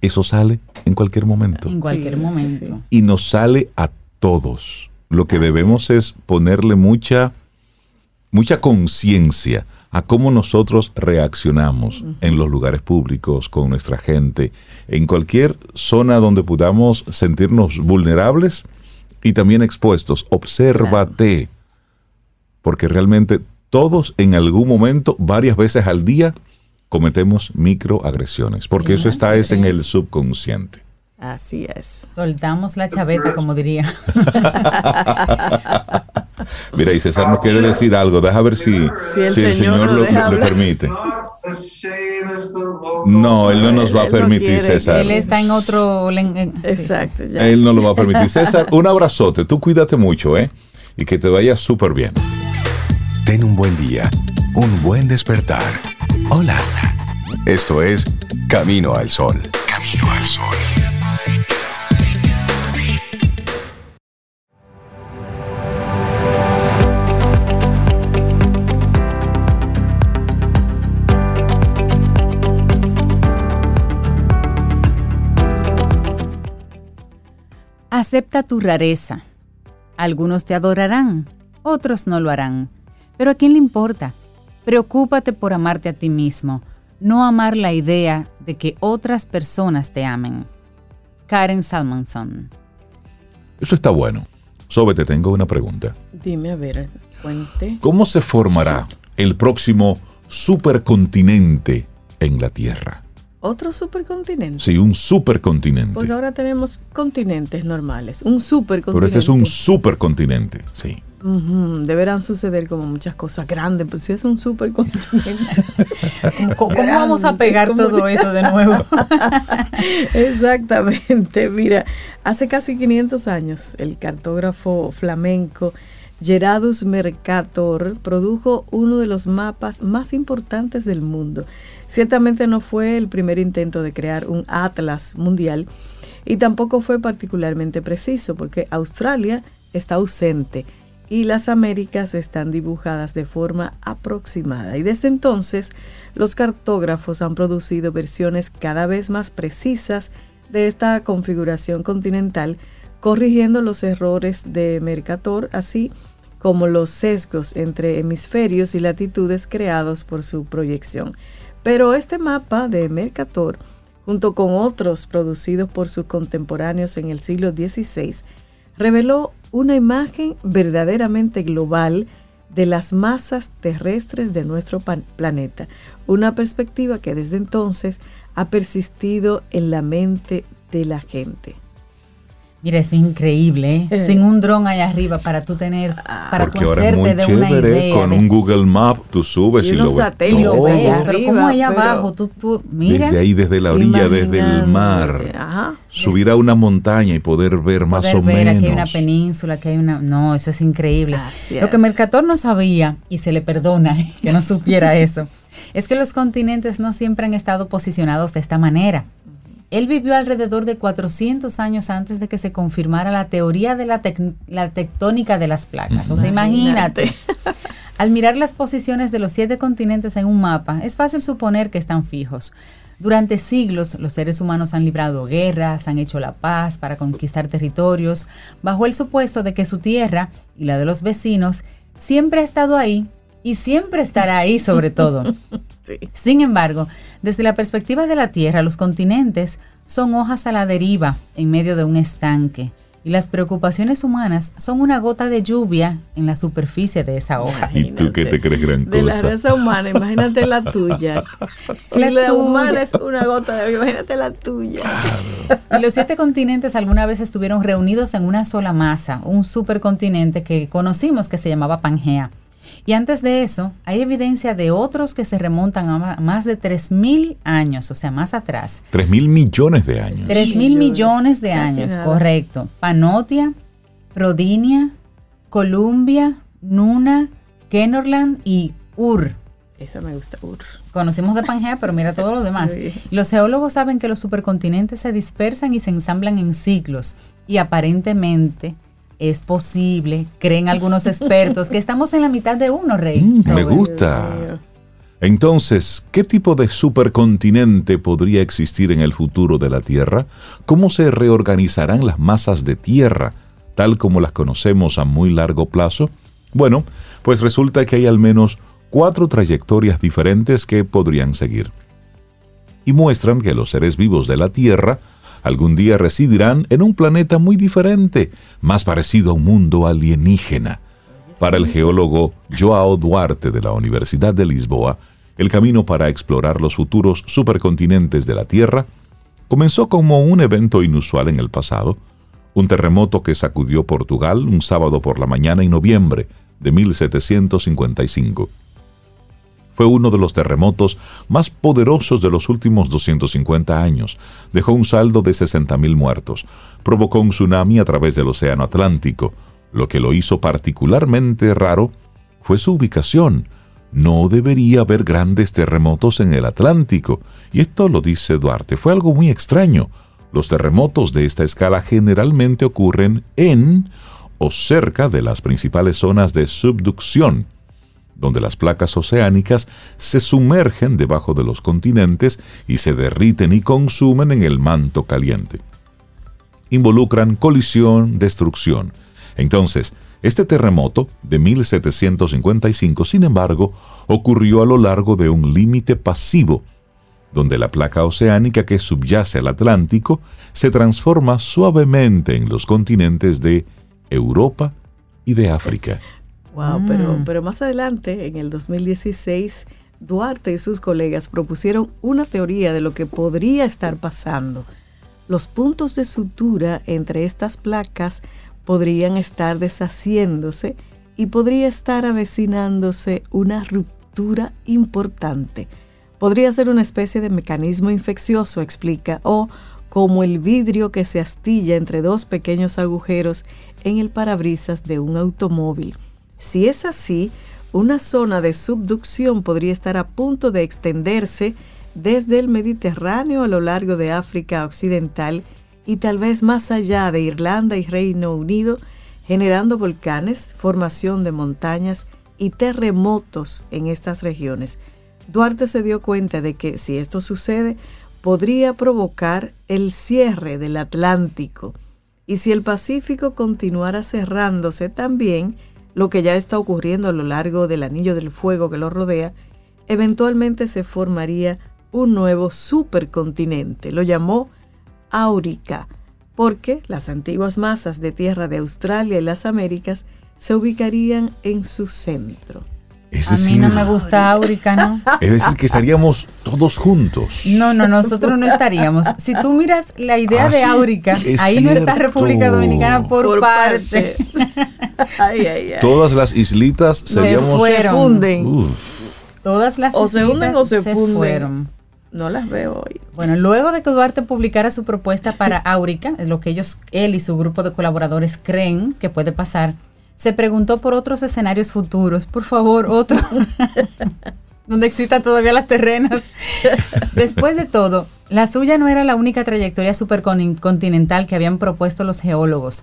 eso sale en cualquier momento. En cualquier Sí, momento. sí. Y nos sale a todos. Lo que debemos es ponerle mucha, mucha conciencia a cómo nosotros reaccionamos en los lugares públicos, con nuestra gente, en cualquier zona donde podamos sentirnos vulnerables y también expuestos. Obsérvate, porque realmente todos en algún momento, varias veces al día, cometemos microagresiones, porque Sí, eso está es en el subconsciente. Así es. Soltamos la chaveta, como diría. Mira, y César nos quiere decir algo. Deja ver si, Si el si el Señor Señor lo permite. No, Él no nos va a no permitir. César. Él está en otro... Exacto. ya. Él no lo va a permitir. César, un abrazote. Tú cuídate mucho, ¿eh? Y que te vaya súper bien. Ten un buen día, un buen despertar. Hola. Esto es Camino al Sol. Camino al Sol. Acepta tu rareza. Algunos te adorarán, otros no lo harán. Pero ¿a quién le importa? Preocúpate por amarte a ti mismo, no amar la idea de que otras personas te amen. Karen Salmonson. Eso está bueno. Sobe, te tengo una pregunta. Dime, a ver, cuente. ¿Cómo se formará el próximo supercontinente en la Tierra? Otro supercontinente. Sí, un supercontinente. Porque ahora tenemos continentes normales. Un supercontinente. Pero este es un supercontinente, sí. Deberán suceder como muchas cosas grandes, pues si es un supercontinente. ¿Cómo, cómo vamos a pegar todo eso de nuevo? Exactamente. Mira, hace casi 500 años el cartógrafo flamenco Gerardus Mercator produjo uno de los mapas más importantes del mundo. Ciertamente no fue el primer intento de crear un atlas mundial y tampoco fue particularmente preciso porque Australia está ausente y las Américas están dibujadas de forma aproximada. Y desde entonces los cartógrafos han producido versiones cada vez más precisas de esta configuración continental, corrigiendo los errores de Mercator, así como los sesgos entre hemisferios y latitudes creados por su proyección. Pero este mapa de Mercator, junto con otros producidos por sus contemporáneos en el siglo XVI, reveló una imagen verdaderamente global de las masas terrestres de nuestro planeta, una perspectiva que desde entonces ha persistido en la mente de la gente. Mira, eso es increíble, ¿eh? Eh. Sin un dron ahí arriba para tú tener, para Porque tú ahora es muy hacerte de una chévere. idea. Con de- un Google Map tú subes Y y, lo ves todo. allá pero arriba, como allá pero- abajo, tú, tú, mira, Desde ahí, desde la orilla, desde el mar. Ajá. Subir a una montaña y poder ver más poder o ver menos. que hay una península, que hay una... No, eso es increíble. Así Lo que. Mercator no sabía, y se le perdona que no supiera eso, es que los continentes no siempre han estado posicionados de esta manera. Él vivió alrededor de 400 años antes de que se confirmara la teoría de la, tec- la tectónica de las placas. O sea, imagínate. Imagínate. Al mirar las posiciones de los siete continentes en un mapa, es fácil suponer que están fijos. Durante siglos, los seres humanos han librado guerras, han hecho la paz para conquistar territorios, bajo el supuesto de que su tierra y la de los vecinos siempre ha estado ahí y siempre estará ahí sobre todo. Sí. Sin embargo, desde la perspectiva de la Tierra, los continentes son hojas a la deriva en medio de un estanque y las preocupaciones humanas son una gota de lluvia en la superficie de esa hoja. ¿Y tú qué te crees gran De la cosa? raza humana, imagínate la tuya. Si La la, tuya. humana es una gota de imagínate la tuya. Y los siete continentes alguna vez estuvieron reunidos en una sola masa, un supercontinente que conocimos que se llamaba Pangea. Y antes de eso, hay evidencia de otros que se remontan a más de 3.000 años, o sea, más atrás. Tres mil millones de años. 3 mil Millones, millones de años, nada. correcto. Panotia, Rodinia, Columbia, Nuna, Kenorland y Ur. Esa me gusta. Ur. Conocimos de Pangea, pero mira todo lo demás. Los geólogos saben que los supercontinentes se dispersan y se ensamblan en ciclos. Y aparentemente es posible, creen algunos expertos, que estamos en la mitad de uno, Rey. Mm, me gusta. Entonces, ¿qué tipo de supercontinente podría existir en el futuro de la Tierra? ¿Cómo se reorganizarán las masas de Tierra, tal como las conocemos a muy largo plazo? Bueno, pues resulta que hay al menos cuatro trayectorias diferentes que podrían seguir. Y muestran que los seres vivos de la Tierra algún día residirán en un planeta muy diferente, más parecido a un mundo alienígena. Para el geólogo Joao Duarte de la Universidad de Lisboa, el camino para explorar los futuros supercontinentes de la Tierra comenzó como un evento inusual en el pasado, un terremoto que sacudió Portugal un sábado por la mañana en noviembre de 1755. Fue uno de los terremotos más poderosos de los últimos 250 años. Dejó un saldo de 60.000 muertos. Provocó un tsunami a través del Océano Atlántico. Lo que lo hizo particularmente raro fue su ubicación, no debería haber grandes terremotos en el Atlántico. Y esto lo dice Duarte. Fue algo muy extraño. Los terremotos de esta escala generalmente ocurren en o cerca de las principales zonas de subducción, donde las placas oceánicas se sumergen debajo de los continentes y se derriten y consumen en el manto caliente. Involucran colisión, destrucción. Entonces, este terremoto de 1755, sin embargo, ocurrió a lo largo de un límite pasivo, donde la placa oceánica que subyace al Atlántico se transforma suavemente en los continentes de Europa y de África. Wow, pero, mm. pero más adelante, en el 2016, Duarte y sus colegas propusieron una teoría de lo que podría estar pasando. Los puntos de sutura entre estas placas podrían estar deshaciéndose y podría estar avecinándose una ruptura importante. Podría ser una especie de mecanismo infeccioso, explica, o como el vidrio que se astilla entre dos pequeños agujeros en el parabrisas de un automóvil. Si es así, una zona de subducción podría estar a punto de extenderse desde el Mediterráneo a lo largo de África Occidental y tal vez más allá de Irlanda y Reino Unido, generando volcanes, formación de montañas y terremotos en estas regiones. Duarte se dio cuenta de que si esto sucede, podría provocar el cierre del Atlántico. Y si el Pacífico continuara cerrándose también, lo que ya está ocurriendo a lo largo del anillo del fuego que lo rodea, eventualmente se formaría un nuevo supercontinente. Lo llamó áurica, porque las antiguas masas de tierra de Australia y las Américas se ubicarían en su centro. A mí no me gusta áurica, ¿no? Es decir, que estaríamos todos juntos. No, no, nosotros no estaríamos. Si tú miras la idea ah, de áurica, ahí no está República Dominicana por, parte. Todas las islitas seríamos... Se funden. Todas las o se hunden o se, funden. No las veo hoy. Bueno, luego de que Duarte publicara su propuesta para Áurica, es lo que ellos, él y su grupo de colaboradores creen que puede pasar, se preguntó por otros escenarios futuros. Por favor, otro. donde existan todavía las terrenas. Después de todo, la suya no era la única trayectoria supercontinental que habían propuesto los geólogos.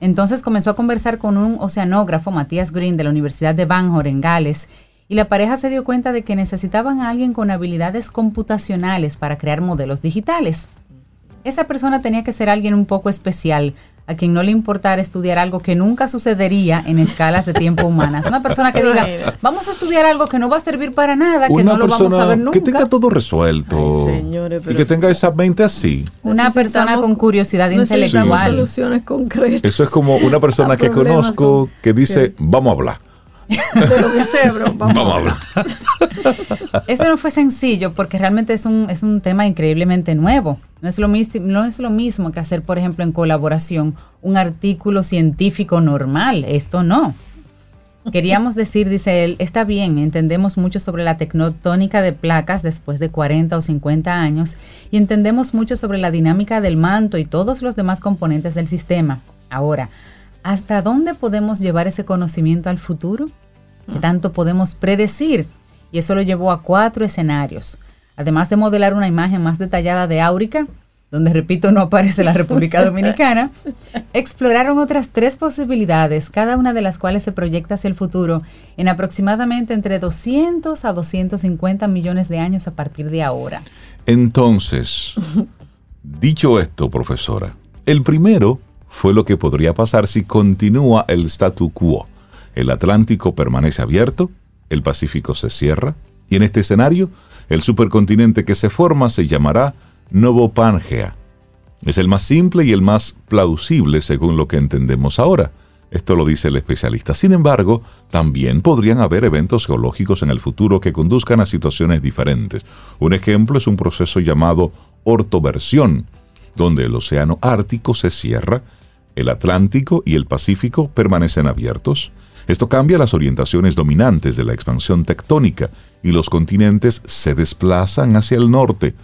Entonces comenzó a conversar con un oceanógrafo, Matías Green, de la Universidad de Bangor, en Gales, y la pareja se dio cuenta de que necesitaban a alguien con habilidades computacionales para crear modelos digitales. Esa persona tenía que ser alguien un poco especial, a quien no le importara estudiar algo que nunca sucedería en escalas de tiempo humanas. Una persona que diga, vamos a estudiar algo que no va a servir para nada, que no lo vamos a ver nunca. Que tenga todo resuelto. y que tenga esa mente así. Una persona con curiosidad intelectual. soluciones concretas. Eso es como una persona que conozco que dice, vamos a hablar de lo que sé, bro. Vamos, a hablar. Eso no fue sencillo porque realmente es un, es un tema increíblemente nuevo. No es, lo mismo, no es lo mismo que hacer, por ejemplo, en colaboración un artículo científico normal. Esto no. Queríamos decir, dice él, está bien, entendemos mucho sobre la tecnotónica de placas después de 40 o 50 años y entendemos mucho sobre la dinámica del manto y todos los demás componentes del sistema. Ahora, ¿hasta dónde podemos llevar ese conocimiento al futuro? ¿Qué tanto podemos predecir? Y eso lo llevó a cuatro escenarios. Además de modelar una imagen más detallada de Áurica, donde repito no aparece la República Dominicana, exploraron otras tres posibilidades, cada una de las cuales se proyecta hacia el futuro en aproximadamente entre 200 a 250 millones de años a partir de ahora. Entonces, dicho esto, profesora, el primero fue lo que podría pasar si continúa el statu quo. El Atlántico permanece abierto, el Pacífico se cierra, y en este escenario, el supercontinente que se forma se llamará Novopangea. Es el más simple y el más plausible según lo que entendemos ahora. Esto lo dice el especialista. Sin embargo, también podrían haber eventos geológicos en el futuro que conduzcan a situaciones diferentes. Un ejemplo es un proceso llamado ortoversión, donde el océano Ártico se cierra, el Atlántico y el Pacífico permanecen abiertos. Esto cambia las orientaciones dominantes de la expansión tectónica y los continentes se desplazan hacia el norte,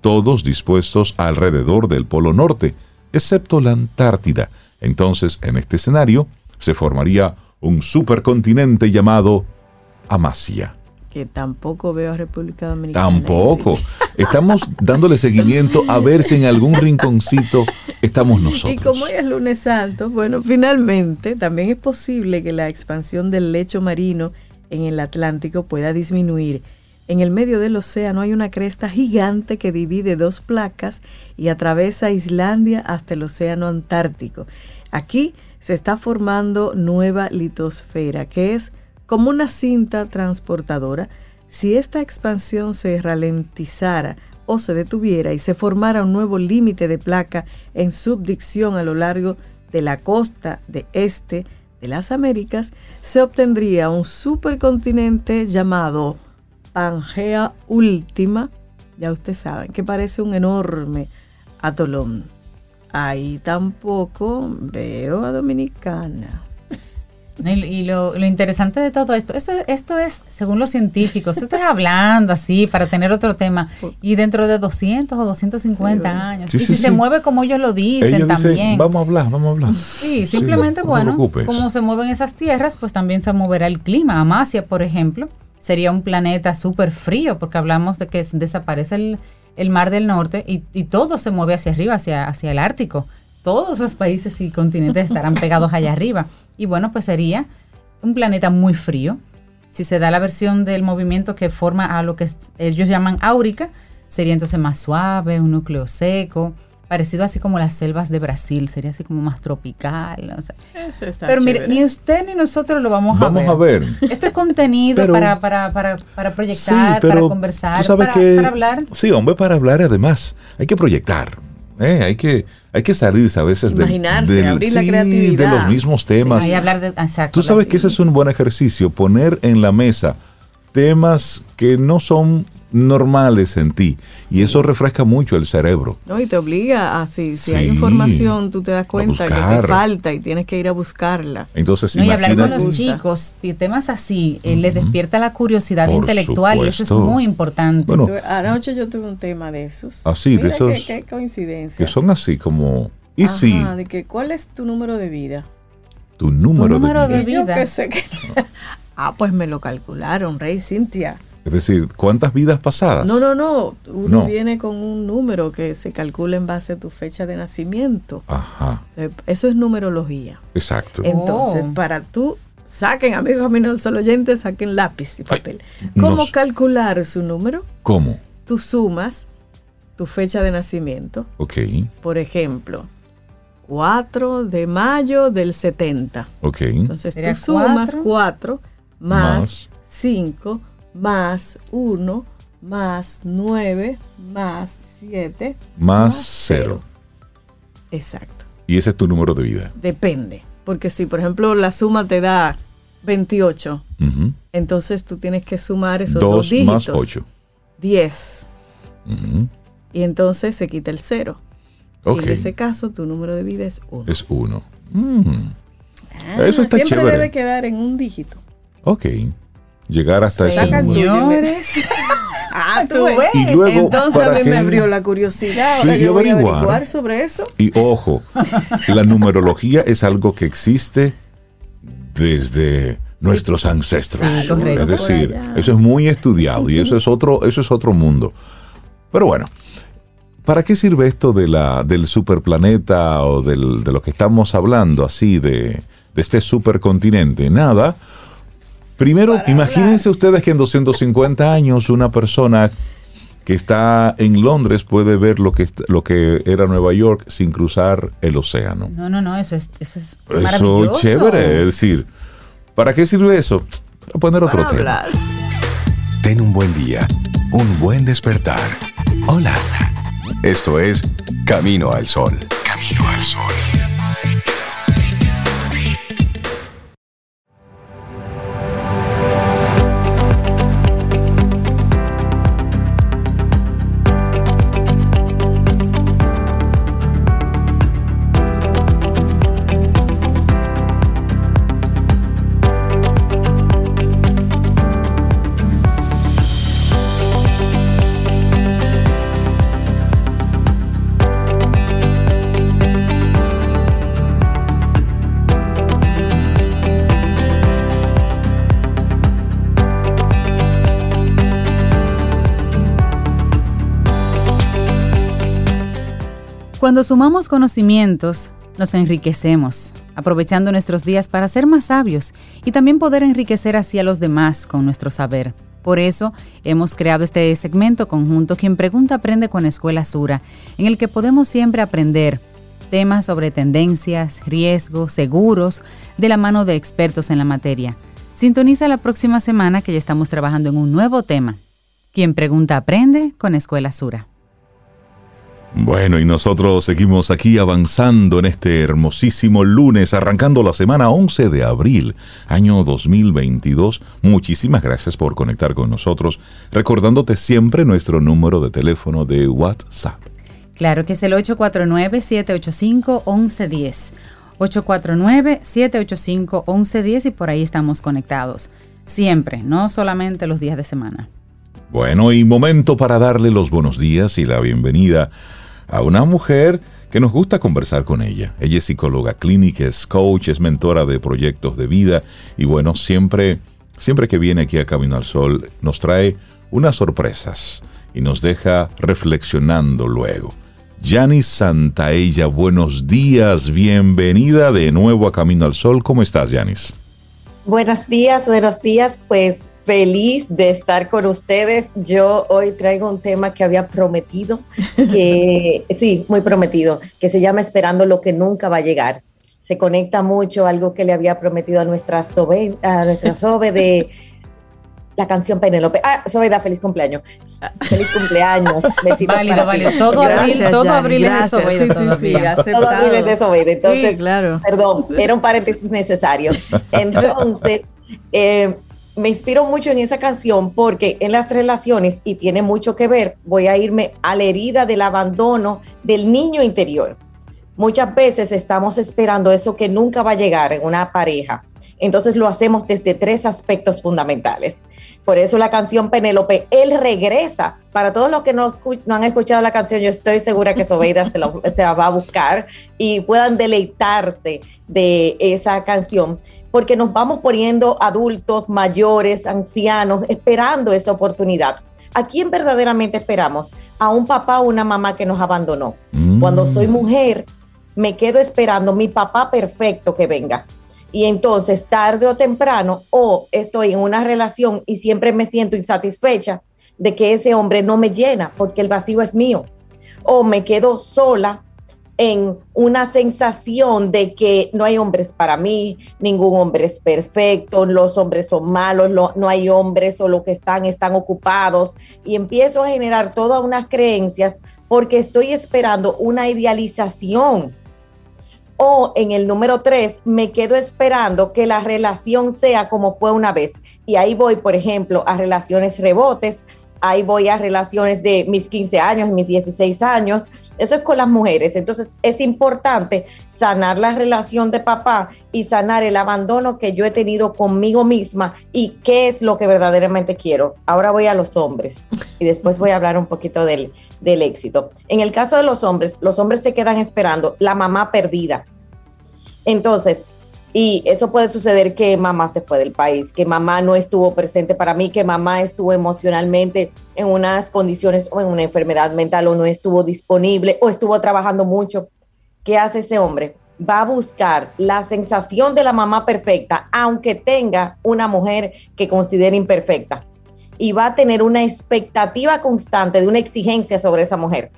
todos dispuestos alrededor del Polo Norte, excepto la Antártida. Entonces, en este escenario, se formaría un supercontinente llamado Amasia. Que tampoco veo a República Dominicana. Tampoco. Estamos dándole seguimiento a ver si en algún rinconcito estamos nosotros. Y como hoy es lunes santo, bueno, finalmente también es posible que la expansión del lecho marino en el Atlántico pueda disminuir en el medio del océano hay una cresta gigante que divide dos placas y atraviesa Islandia hasta el océano Antártico. Aquí se está formando nueva litosfera, que es como una cinta transportadora. Si esta expansión se ralentizara o se detuviera y se formara un nuevo límite de placa en subdicción a lo largo de la costa de este de las Américas, se obtendría un supercontinente llamado Pangea Última, ya ustedes saben, que parece un enorme atolón. Ahí tampoco veo a Dominicana. Y, lo, interesante de todo esto, esto, esto es, según los científicos, esto es hablando así para tener otro tema, y dentro de 200 o 250 años, y si se mueve como ellos lo dicen también. vamos a hablar, vamos a hablar. Sí, simplemente, bueno, como se mueven esas tierras, pues también se moverá el clima. Amasia, por ejemplo, sería un planeta súper frío, porque hablamos de que desaparece el, mar del norte y, todo se mueve hacia arriba, hacia, hacia el Ártico. Todos los países y continentes estarán pegados allá arriba. Y bueno, pues sería un planeta muy frío. Si se da la versión del movimiento que forma a lo que ellos llaman áurica, sería entonces más suave, un núcleo seco, parecido así como las selvas de Brasil, sería así como más tropical. Eso está Pero mire, ni usted ni nosotros lo vamos, a ver. Vamos a ver. Este es contenido para, para, para, para, proyectar, para conversar, para, para, hablar. Sí, hombre, para hablar además. Hay que proyectar. ¿Eh? Hay que hay que salirse a veces de, abrir la creatividad. de los mismos temas. hablar de, exacto, Tú sabes que ese es un buen ejercicio, poner en la mesa temas que no son normales en ti. Y eso refresca mucho el cerebro. No, y te obliga a, si, si hay información, tú te das cuenta que te falta y tienes que ir a buscarla. Entonces, no, y hablar con los chicos, temas así, eh, les despierta la curiosidad intelectual y eso es muy importante. Bueno, anoche yo tuve un tema de esos. Así, de esos. Qué, coincidencia. Que son así como. Y sí. de que, ¿cuál es tu número de vida? Tu número, de, vida. Yo que sé que. ah, pues me lo calcularon, Rey Cintia. Es decir, ¿cuántas vidas pasadas? No, no, no. Uno viene con un número que se calcula en base a tu fecha de nacimiento. Ajá. Eh, eso es numerología. Exacto. Entonces, oh. para tú, saquen, amigos míos, solo oyentes, saquen lápiz y papel. ¿Cómo calcular su número? ¿Cómo? Tú sumas tu fecha de nacimiento. Ok. Por ejemplo, 4 de mayo del 70. Ok. Entonces tú sumas 4 más 5 más 1 más 9 más 7 más 0. Exacto. ¿Y ese es tu número de vida? Depende. Porque si, por ejemplo, la suma te da 28, entonces tú tienes que sumar esos dos, dos dígitos. más 8. 10. Y entonces se quita el 0. En ese caso, tu número de vida es 1. Es 1. Mm. Ah, Eso está siempre debe quedar en un dígito. Ok llegar hasta ese número. ah, tú ves. Y luego, Entonces a mí me abrió la curiosidad. Ahora yo voy a averiguar sobre eso. Y ojo, la numerología es algo que existe desde nuestros ancestros. es decir, eso es muy estudiado y eso es otro, eso es otro mundo. Pero bueno, ¿para qué sirve esto de la, del superplaneta o del, de lo que estamos hablando así de, de este supercontinente? Nada. Primero, imagínense ustedes que en 250 años una persona que está en Londres puede ver lo que, lo que era Nueva York sin cruzar el océano. No, no, no, eso es, eso es Eso chévere, es decir, ¿para qué sirve eso? Para poner otro tema. Ten un buen día, un buen despertar. Hola. Esto es Camino al Sol. Camino al Sol. Cuando sumamos conocimientos, nos enriquecemos, aprovechando nuestros días para ser más sabios y también poder enriquecer así a los demás con nuestro saber. Por eso hemos creado este segmento conjunto Quien Pregunta Aprende con Escuela Sura, en el que podemos siempre aprender temas sobre tendencias, riesgos, seguros, de la mano de expertos en la materia. Sintoniza la próxima semana que ya estamos trabajando en un nuevo tema. Quien Pregunta Aprende con Escuela Sura. Bueno, y nosotros seguimos aquí avanzando en este hermosísimo lunes, arrancando la semana 11 de abril, año 2022. Muchísimas gracias por conectar con nosotros, recordándote siempre nuestro número de teléfono de WhatsApp. Claro que es el 849-785-1110. 849-785-1110 y por ahí estamos conectados. Siempre, no solamente los días de semana. Bueno, y momento para darle los buenos días y la bienvenida a una mujer que nos gusta conversar con ella. Ella es psicóloga clínica, es coach, es mentora de proyectos de vida y bueno, siempre, siempre que viene aquí a Camino al Sol nos trae unas sorpresas y nos deja reflexionando luego. Yanis Santaella, buenos días, bienvenida de nuevo a Camino al Sol. ¿Cómo estás, Yanis? Buenos días, buenos días. Pues feliz de estar con ustedes. Yo hoy traigo un tema que había prometido, que sí, muy prometido, que se llama Esperando lo que nunca va a llegar. Se conecta mucho a algo que le había prometido a nuestra Sobe, a nuestra Sobe de la canción Penelope. Ah, Sobeida, feliz cumpleaños. Feliz cumpleaños. Besitos válido, válido. Todo abril, todo abril es de Sobeida sí, sí, sí, Todo abril es de Sobeida. Entonces, claro. perdón, era un paréntesis necesario. Entonces, eh, me inspiro mucho en esa canción porque en las relaciones, y tiene mucho que ver, voy a irme a la herida del abandono del niño interior. Muchas veces estamos esperando eso que nunca va a llegar en una pareja entonces lo hacemos desde tres aspectos fundamentales. Por eso la canción Penélope, Él regresa. Para todos los que no, han escuchado la canción, yo estoy segura que Sobeida se, se la va a buscar y puedan deleitarse de esa canción, porque nos vamos poniendo adultos, mayores, ancianos, esperando esa oportunidad. ¿A quién verdaderamente esperamos? A un papá o una mamá que nos abandonó. Mm. Cuando soy mujer, me quedo esperando mi papá perfecto que venga y entonces tarde o temprano o estoy en una relación y siempre me siento insatisfecha de que ese hombre no me llena porque el vacío es mío o me quedo sola en una sensación de que no hay hombres para mí, ningún hombre es perfecto, los hombres son malos, no hay hombres o lo que están están ocupados y empiezo a generar todas unas creencias porque estoy esperando una idealización o en el número tres, me quedo esperando que la relación sea como fue una vez. Y ahí voy, por ejemplo, a relaciones rebotes, ahí voy a relaciones de mis 15 años, mis 16 años. Eso es con las mujeres. Entonces es importante sanar la relación de papá y sanar el abandono que yo he tenido conmigo misma y qué es lo que verdaderamente quiero. Ahora voy a los hombres y después voy a hablar un poquito del, del éxito. En el caso de los hombres, los hombres se quedan esperando la mamá perdida. Entonces, Y eso puede suceder que mamá se fue del país, que mamá no estuvo presente para mí, que mamá estuvo emocionalmente en unas condiciones o en una enfermedad mental o no estuvo disponible o estuvo trabajando mucho. ¿Qué hace ese hombre? Va a buscar la sensación de la mamá perfecta, aunque tenga una mujer que considere imperfecta. Y va a tener una expectativa constante de una exigencia sobre esa mujer.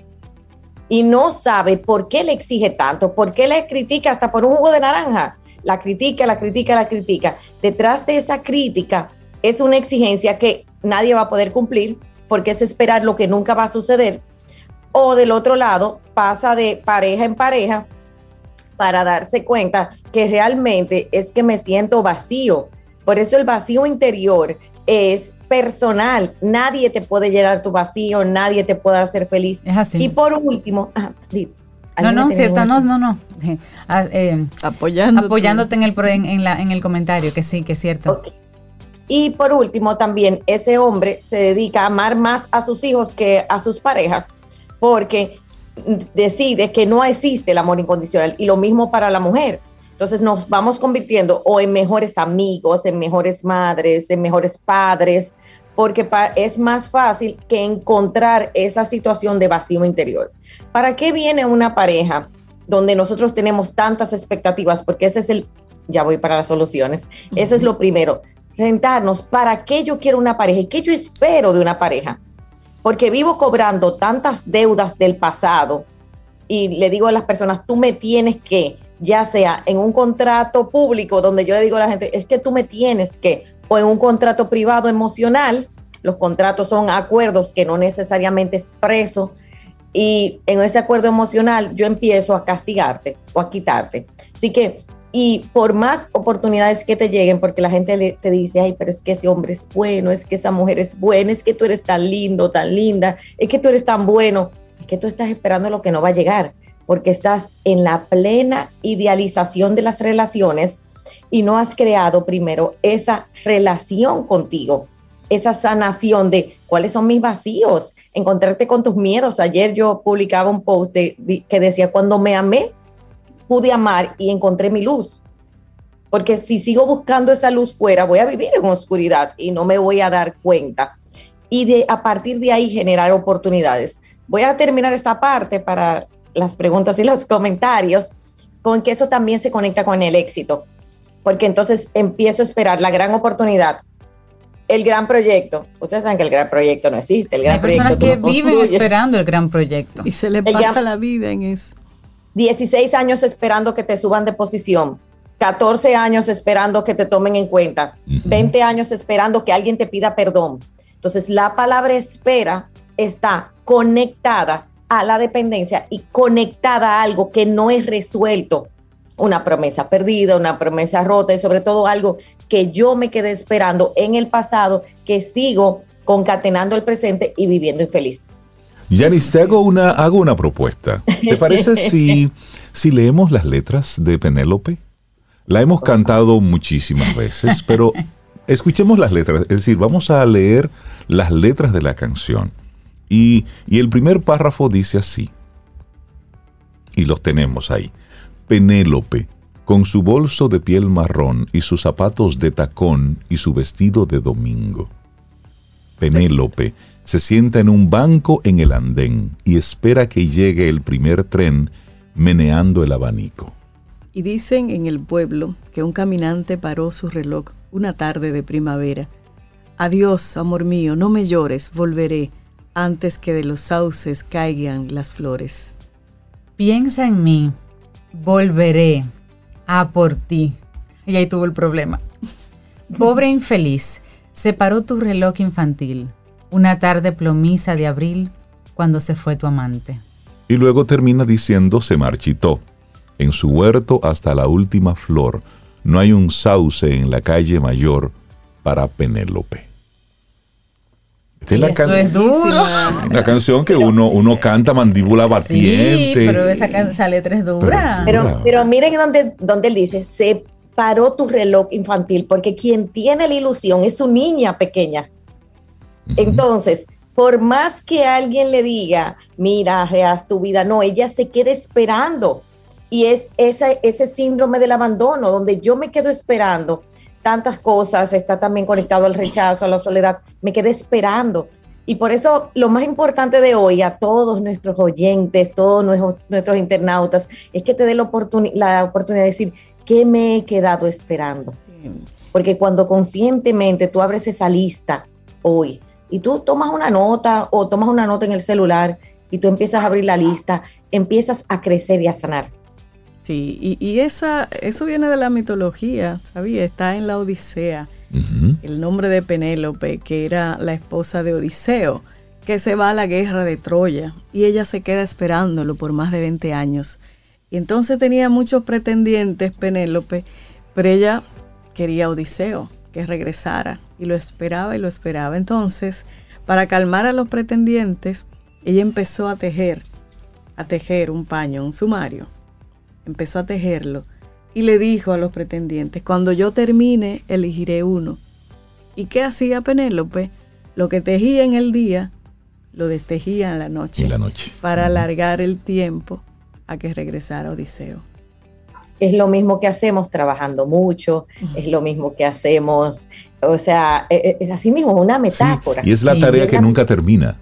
Y no sabe por qué le exige tanto, por qué le critica hasta por un jugo de naranja la critica, la critica, la critica. Detrás de esa crítica es una exigencia que nadie va a poder cumplir porque es esperar lo que nunca va a suceder. O del otro lado, pasa de pareja en pareja para darse cuenta que realmente es que me siento vacío. Por eso el vacío interior es personal. Nadie te puede llenar tu vacío, nadie te puede hacer feliz. Es así. Y por último, ah, no, no, cierto, no, no, no. Eh, apoyándote. apoyándote en el, en, la, en el comentario, que sí, que es cierto. Y por último, también ese hombre se dedica a amar más a sus hijos que a sus parejas, porque decide que no existe el amor incondicional. Y lo mismo para la mujer. Entonces nos vamos convirtiendo o en mejores amigos, en mejores madres, en mejores padres, porque es más fácil que encontrar esa situación de vacío interior. ¿Para qué viene una pareja donde nosotros tenemos tantas expectativas? Porque ese es el, ya voy para las soluciones, eso es lo primero, sentarnos, ¿para qué yo quiero una pareja qué yo espero de una pareja? Porque vivo cobrando tantas deudas del pasado y le digo a las personas, tú me tienes que, ya sea en un contrato público donde yo le digo a la gente, es que tú me tienes que, o en un contrato privado emocional, los contratos son acuerdos que no necesariamente expreso, y en ese acuerdo emocional yo empiezo a castigarte o a quitarte. Así que, y por más oportunidades que te lleguen, porque la gente te dice, ay, pero es que ese hombre es bueno, es que esa mujer es buena, es que tú eres tan lindo, tan linda, es que tú eres tan bueno, es que tú estás esperando lo que no va a llegar, porque estás en la plena idealización de las relaciones y no has creado primero esa relación contigo esa sanación de cuáles son mis vacíos, encontrarte con tus miedos. Ayer yo publicaba un post que decía, cuando me amé, pude amar y encontré mi luz. Porque si sigo buscando esa luz fuera, voy a vivir en oscuridad y no me voy a dar cuenta. Y de, a partir de ahí generar oportunidades. Voy a terminar esta parte para las preguntas y los comentarios con que eso también se conecta con el éxito. Porque entonces empiezo a esperar la gran oportunidad el gran proyecto. Ustedes saben que el gran proyecto no existe. El gran Hay personas que viven esperando el gran proyecto. Y se le pasa la vida en eso. 16 años esperando que te suban de posición. 14 años esperando que te tomen en cuenta. 20 años esperando que alguien te pida perdón. Entonces, la palabra espera está conectada a la dependencia y conectada a algo que no es resuelto una promesa perdida, una promesa rota y sobre todo algo que yo me quedé esperando en el pasado, que sigo concatenando el presente y viviendo infeliz. Yanis, te hago una, hago una propuesta. ¿Te parece si, si leemos las letras de Penélope? La hemos cantado muchísimas veces, pero escuchemos las letras. Es decir, vamos a leer las letras de la canción. Y, y el primer párrafo dice así. Y los tenemos ahí. Penélope, con su bolso de piel marrón y sus zapatos de tacón y su vestido de domingo. Penélope se sienta en un banco en el andén y espera que llegue el primer tren meneando el abanico. Y dicen en el pueblo que un caminante paró su reloj una tarde de primavera. Adiós, amor mío, no me llores, volveré antes que de los sauces caigan las flores. Piensa en mí, volveré a por ti. Y ahí tuvo el problema. Pobre infeliz, se paró tu reloj infantil, una tarde plomiza de abril, cuando se fue tu amante. Y luego termina diciendo se marchitó. En su huerto hasta la última flor, no hay un sauce en la calle mayor para Penélope. Eso es duro. Una canción que uno, uno canta mandíbula batiente. Sí, pero esa, letra es dura. Pero, pero, miren donde, donde él dice, se paró tu reloj infantil, porque quien tiene la ilusión es su niña pequeña. Entonces, por más que alguien le diga, mira, reas tu vida, no, ella se queda esperando Y es ese, ese síndrome del abandono, donde yo me quedo esperando tantas cosas, está también conectado al rechazo, a la soledad, me quedé esperando. Y por eso lo más importante de hoy a todos nuestros oyentes, todos nuestros, nuestros internautas, es que te dé la, la oportunidad de decir, ¿qué me he quedado esperando? Porque cuando conscientemente tú abres esa lista hoy y tú tomas una nota o tomas una nota en el celular y tú empiezas a abrir la lista, empiezas a crecer y a sanar. Sí, y, esa, eso viene de la mitología, ¿sabía? Está en la Odisea. El nombre de Penélope, que era la esposa de Odiseo, que se va a la guerra de Troya y ella se queda esperándolo por más de 20 años. Y entonces tenía muchos pretendientes, Penélope, pero ella quería a Odiseo que regresara y lo esperaba y lo esperaba. Entonces, para calmar a los pretendientes, ella empezó a tejer, a tejer un paño, un sumario. Empezó a tejerlo y le dijo a los pretendientes, cuando yo termine, elegiré uno. ¿Y qué hacía Penélope? Lo que tejía en el día, lo destejía en la noche. En la noche. Para alargar el tiempo a que regresara Odiseo. Es lo mismo que hacemos trabajando mucho, es lo mismo que hacemos, o sea, e, e, es, así mismo una metáfora. y es la tarea que nunca termina.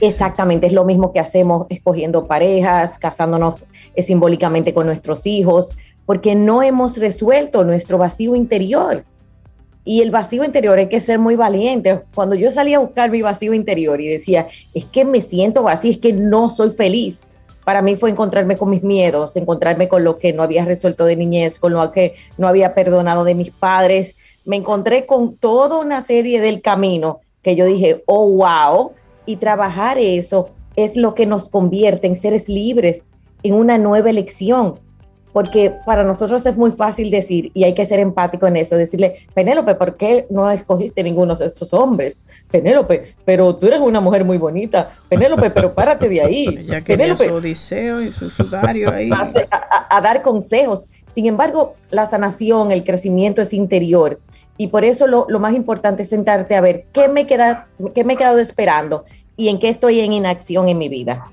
Exactamente, es lo mismo que hacemos escogiendo parejas, casándonos eh, simbólicamente con nuestros hijos, porque no hemos resuelto nuestro vacío interior. Y el vacío interior hay que ser muy valiente. Cuando yo salí a buscar mi vacío interior y decía, es que me siento vacío, es que no soy feliz. Para mí fue encontrarme con mis miedos, encontrarme con lo que no había resuelto de niñez, con lo que no había perdonado de mis padres. Me encontré con toda una serie del camino que yo dije, oh, wow, y trabajar eso es lo que nos convierte en seres libres, en una nueva elección. Porque para nosotros es muy fácil decir, y hay que ser empático en eso, decirle, Penélope, ¿por qué no escogiste ninguno de esos hombres? Penélope, pero tú eres una mujer muy bonita. Penélope, pero párate de ahí. Ya Penélope, su odiseo y su sudario ahí. A, dar consejos. Sin embargo, la sanación, el crecimiento es interior. Y por eso lo, lo más importante es sentarte a ver qué me, queda, qué me he quedado esperando y en qué estoy en inacción en mi vida.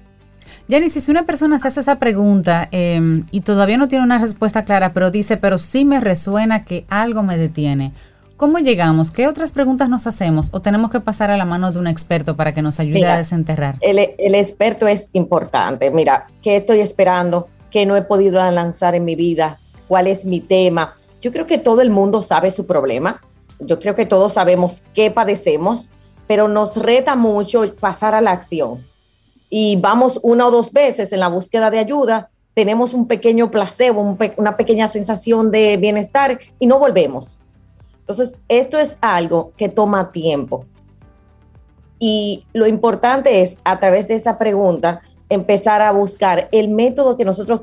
Yanis, si una persona se hace esa pregunta em, y todavía no tiene una respuesta clara, pero dice, pero sí me resuena que algo me detiene, ¿cómo llegamos? ¿Qué otras preguntas nos hacemos? ¿O tenemos que pasar a la mano de un experto para que nos ayude a desenterrar? El, el, experto es importante. Mira, ¿qué estoy esperando? ¿Qué no he podido lanzar en mi vida? ¿Cuál es mi tema? Yo creo que todo el mundo sabe su problema. Yo creo que todos sabemos qué padecemos, pero nos reta mucho pasar a la acción y vamos una o dos veces en la búsqueda de ayuda, tenemos un pequeño placebo, una pequeña sensación de bienestar y no volvemos. Entonces, esto es algo que toma tiempo. Y lo importante es, a través de esa pregunta, empezar a buscar el método que nosotros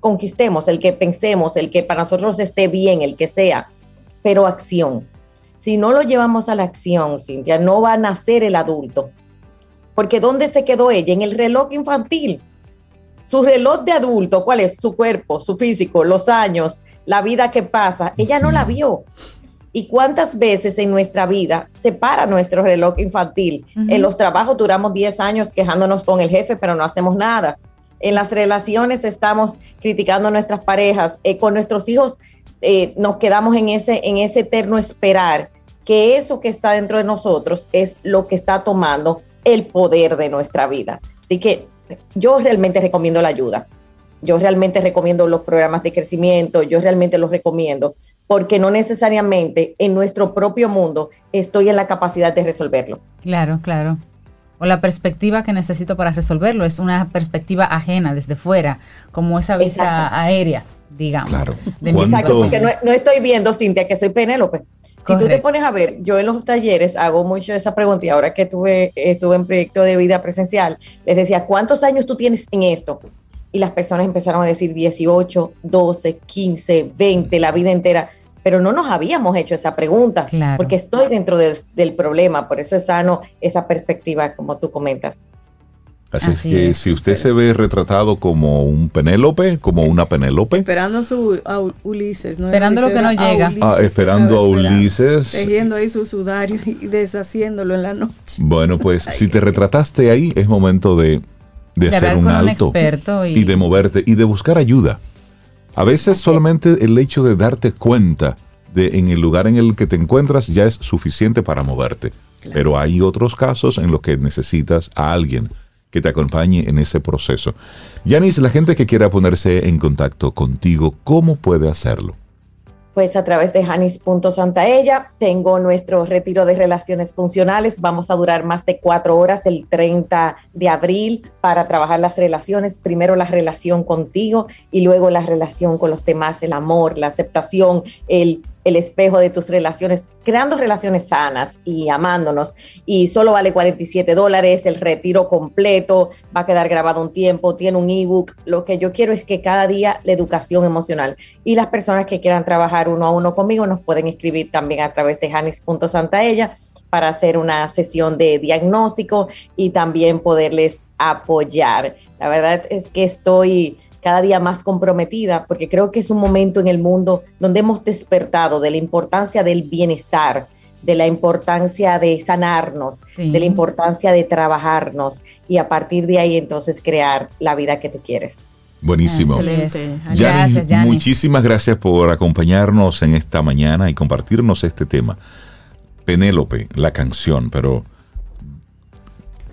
conquistemos, el que pensemos, el que para nosotros esté bien, el que sea, pero acción. Si no lo llevamos a la acción, Cintia, no va a nacer el adulto porque ¿dónde se quedó ella? En el reloj infantil. Su reloj de adulto, ¿cuál es? Su cuerpo, su físico, los años, la vida que pasa. Ella no la vio. ¿Y cuántas veces en nuestra vida se para nuestro reloj infantil? En los trabajos duramos 10 años quejándonos con el jefe, pero no hacemos nada. En las relaciones estamos criticando a nuestras parejas. Eh, con nuestros hijos eh, nos quedamos en ese, en ese eterno esperar que eso que está dentro de nosotros es lo que está tomando el poder de nuestra vida. Así que yo realmente recomiendo la ayuda. Yo realmente recomiendo los programas de crecimiento, yo realmente los recomiendo, porque no necesariamente en nuestro propio mundo estoy en la capacidad de resolverlo. Claro, claro. O la perspectiva que necesito para resolverlo es una perspectiva ajena desde fuera, como esa vista aérea, digamos. Claro. Exacto, porque no, no, estoy viendo, Cintia, que soy Penélope. Si tú te pones a ver, yo en los talleres hago mucho esa pregunta y ahora que tuve, estuve en proyecto de vida presencial, les decía, ¿cuántos años tú tienes en esto? Y las personas empezaron a decir 18, 12, 15, 20, la vida entera. Pero no nos habíamos hecho esa pregunta, porque estoy dentro del problema, por eso es sano esa perspectiva, como tú comentas. Así, es que si usted se ve retratado como un Penélope, como una Penélope. Esperando su, a Ulises. ¿no? Esperando lo que no llega. ah, esperando a Ulises. Tejiendo ahí su sudario y deshaciéndolo en la noche. Bueno, pues si te retrataste ahí, es momento de, de, hacer un alto y... de moverte y de buscar ayuda. A veces solamente el hecho de darte cuenta de en el lugar en el que te encuentras ya es suficiente para moverte. Pero hay otros casos en los que necesitas a alguien que te acompañe en ese proceso. Yanis, la gente que quiera ponerse en contacto contigo, ¿cómo puede hacerlo? Pues a través de Janis.santaella. Tengo nuestro retiro de relaciones funcionales. Vamos a durar más de cuatro horas el 30 de abril para trabajar las relaciones. Primero la relación contigo y luego la relación con los demás, el amor, la aceptación, el el espejo de tus relaciones, creando relaciones sanas y amándonos. Y solo vale 47 dólares, el retiro completo, va a quedar grabado un tiempo, tiene un ebook. Lo que yo quiero es que cada día la educación emocional y las personas que quieran trabajar uno a uno conmigo nos pueden escribir también a través de janis.santaella para hacer una sesión de diagnóstico y también poderles apoyar. La verdad es que estoy cada día más comprometida, porque creo que es un momento en el mundo donde hemos despertado de la importancia del bienestar, de la importancia de sanarnos, de la importancia de trabajarnos y a partir de ahí entonces crear la vida que tú quieres. Buenísimo. Excelente. gracias, Muchísimas gracias por acompañarnos en esta mañana y compartirnos este tema. Penélope, la canción, pero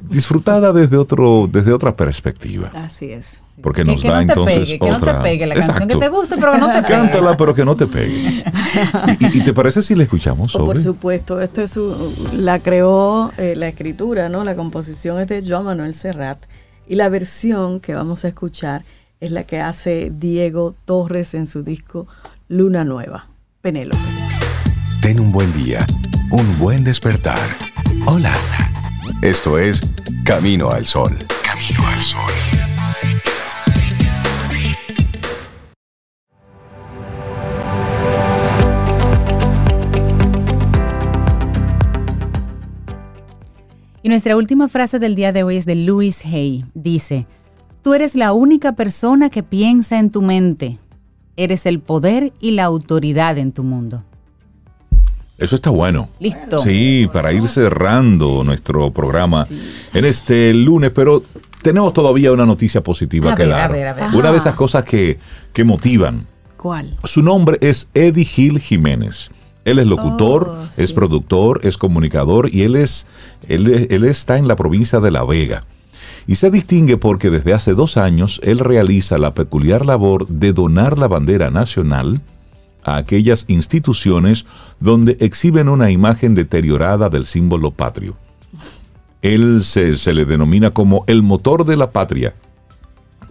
disfrutada desde otro desde otra perspectiva. Así es. Porque nos da entonces otra. Que no te pegue la canción que te guste, pero que no te pegue. Cántala, pero que no te pegue. ¿Y, te parece si la escuchamos? Sobre? por supuesto, esto es la creó eh, la escritura, ¿no? La composición es de Joan Manuel Serrat y la versión que vamos a escuchar es la que hace Diego Torres en su disco Luna Nueva. Penélope. Ten un buen día, un buen despertar. Hola. Esto es Camino al Sol. Camino al Sol. Y nuestra última frase del día de hoy es de Louis Hay. Dice, tú eres la única persona que piensa en tu mente. Eres el poder y la autoridad en tu mundo. Eso está bueno. Listo. Sí, para ir cerrando nuestro programa en este lunes, pero tenemos todavía una noticia positiva que dar. Una de esas cosas que, motivan. ¿Cuál? Su nombre es Eddie Gil Jiménez. Él es locutor, oh, es productor, es comunicador y él, es, él, él está en la provincia de La Vega. Y se distingue porque desde hace dos años él realiza la peculiar labor de donar la bandera nacional a aquellas instituciones donde exhiben una imagen deteriorada del símbolo patrio. Él se, le denomina como el motor de la patria,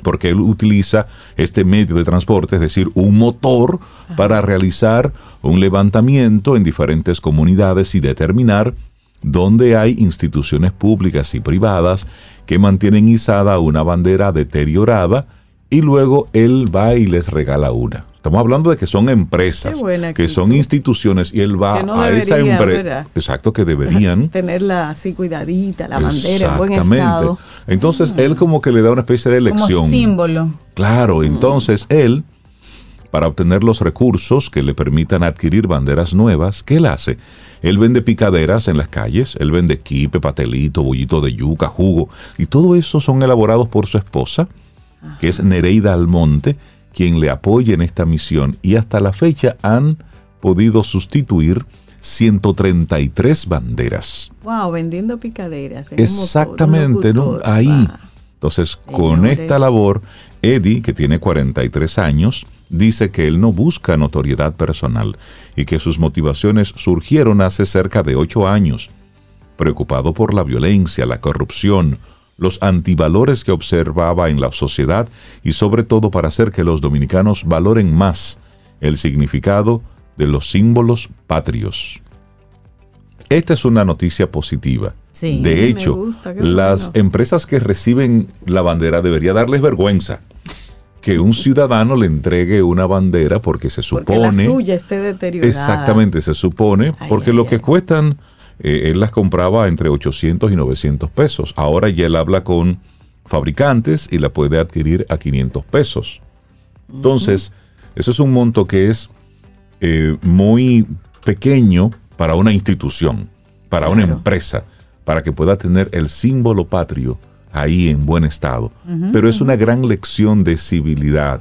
porque él utiliza este medio de transporte, es decir, un motor para realizar un levantamiento en diferentes comunidades y determinar dónde hay instituciones públicas y privadas que mantienen izada una bandera deteriorada y luego él va y les regala una. Estamos hablando de que son empresas, que son instituciones y él va a esa empresa. Exacto, que deberían tenerla así cuidadita, la bandera en buen estado. Entonces él como que le da una especie de elección. Como símbolo. Claro, entonces él para obtener los recursos que le permitan adquirir banderas nuevas, ¿qué él hace? Él vende picaderas en las calles, él vende quipe, patelito, bollito de yuca, jugo, y todo eso son elaborados por su esposa, que es Nereida Almonte, quien le apoya en esta misión y hasta la fecha han podido sustituir 133 banderas. Wow, vendiendo picaderas. Exactamente, ¿no? Ahí. Entonces, con esta labor, Eddie, que tiene 43 años, dice que él no busca notoriedad personal y que sus motivaciones surgieron hace cerca de 8 años. Preocupado por la violencia, la corrupción, los antivalores que observaba en la sociedad y sobre todo para hacer que los dominicanos valoren más el significado de los símbolos patrios. Esta es una noticia positiva. de hecho, las empresas que reciben la bandera debería darles vergüenza que un ciudadano le entregue una bandera porque se supone... Porque la suya esté deteriorada. Exactamente, se supone, porque lo que cuestan eh, él las compraba entre 800 y 900 pesos. Ahora ya él habla con fabricantes y la puede adquirir a 500 pesos. Entonces, eso es un monto que es eh, muy pequeño para una institución, para una empresa, para que pueda tener el símbolo patrio ahí en buen estado. Pero es una gran lección de civilidad,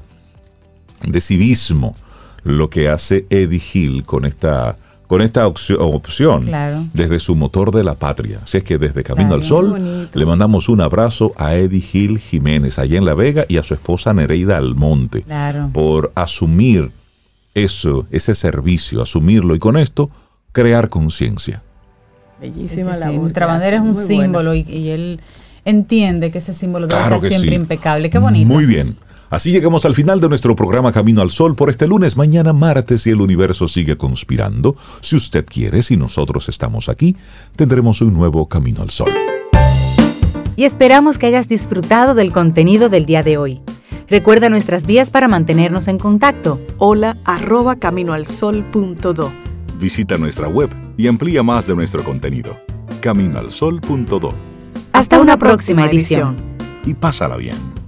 de civismo, lo que hace Eddie Hill con esta con esta opción, desde su motor de la patria. Así es que desde Camino al Sol le mandamos un abrazo a Eddie Gil Jiménez, allá en La Vega, y a su esposa Nereida Almonte, por asumir eso, ese servicio, asumirlo y con esto crear conciencia. Bellísima la Nuestra bandera es un símbolo y, él entiende que ese símbolo debe ser siempre impecable. Qué bonito. Muy bien. Así llegamos al final de nuestro programa Camino al Sol por este lunes. Mañana martes, y el universo sigue conspirando, si usted quiere, si nosotros estamos aquí, tendremos un nuevo Camino al Sol. Y esperamos que hayas disfrutado del contenido del día de hoy. Recuerda nuestras vías para mantenernos en contacto. Hola arroba caminoalsol.do. Visita nuestra web y amplía más de nuestro contenido. Caminoalsol.do. Hasta, una, próxima, edición. Y pásala bien.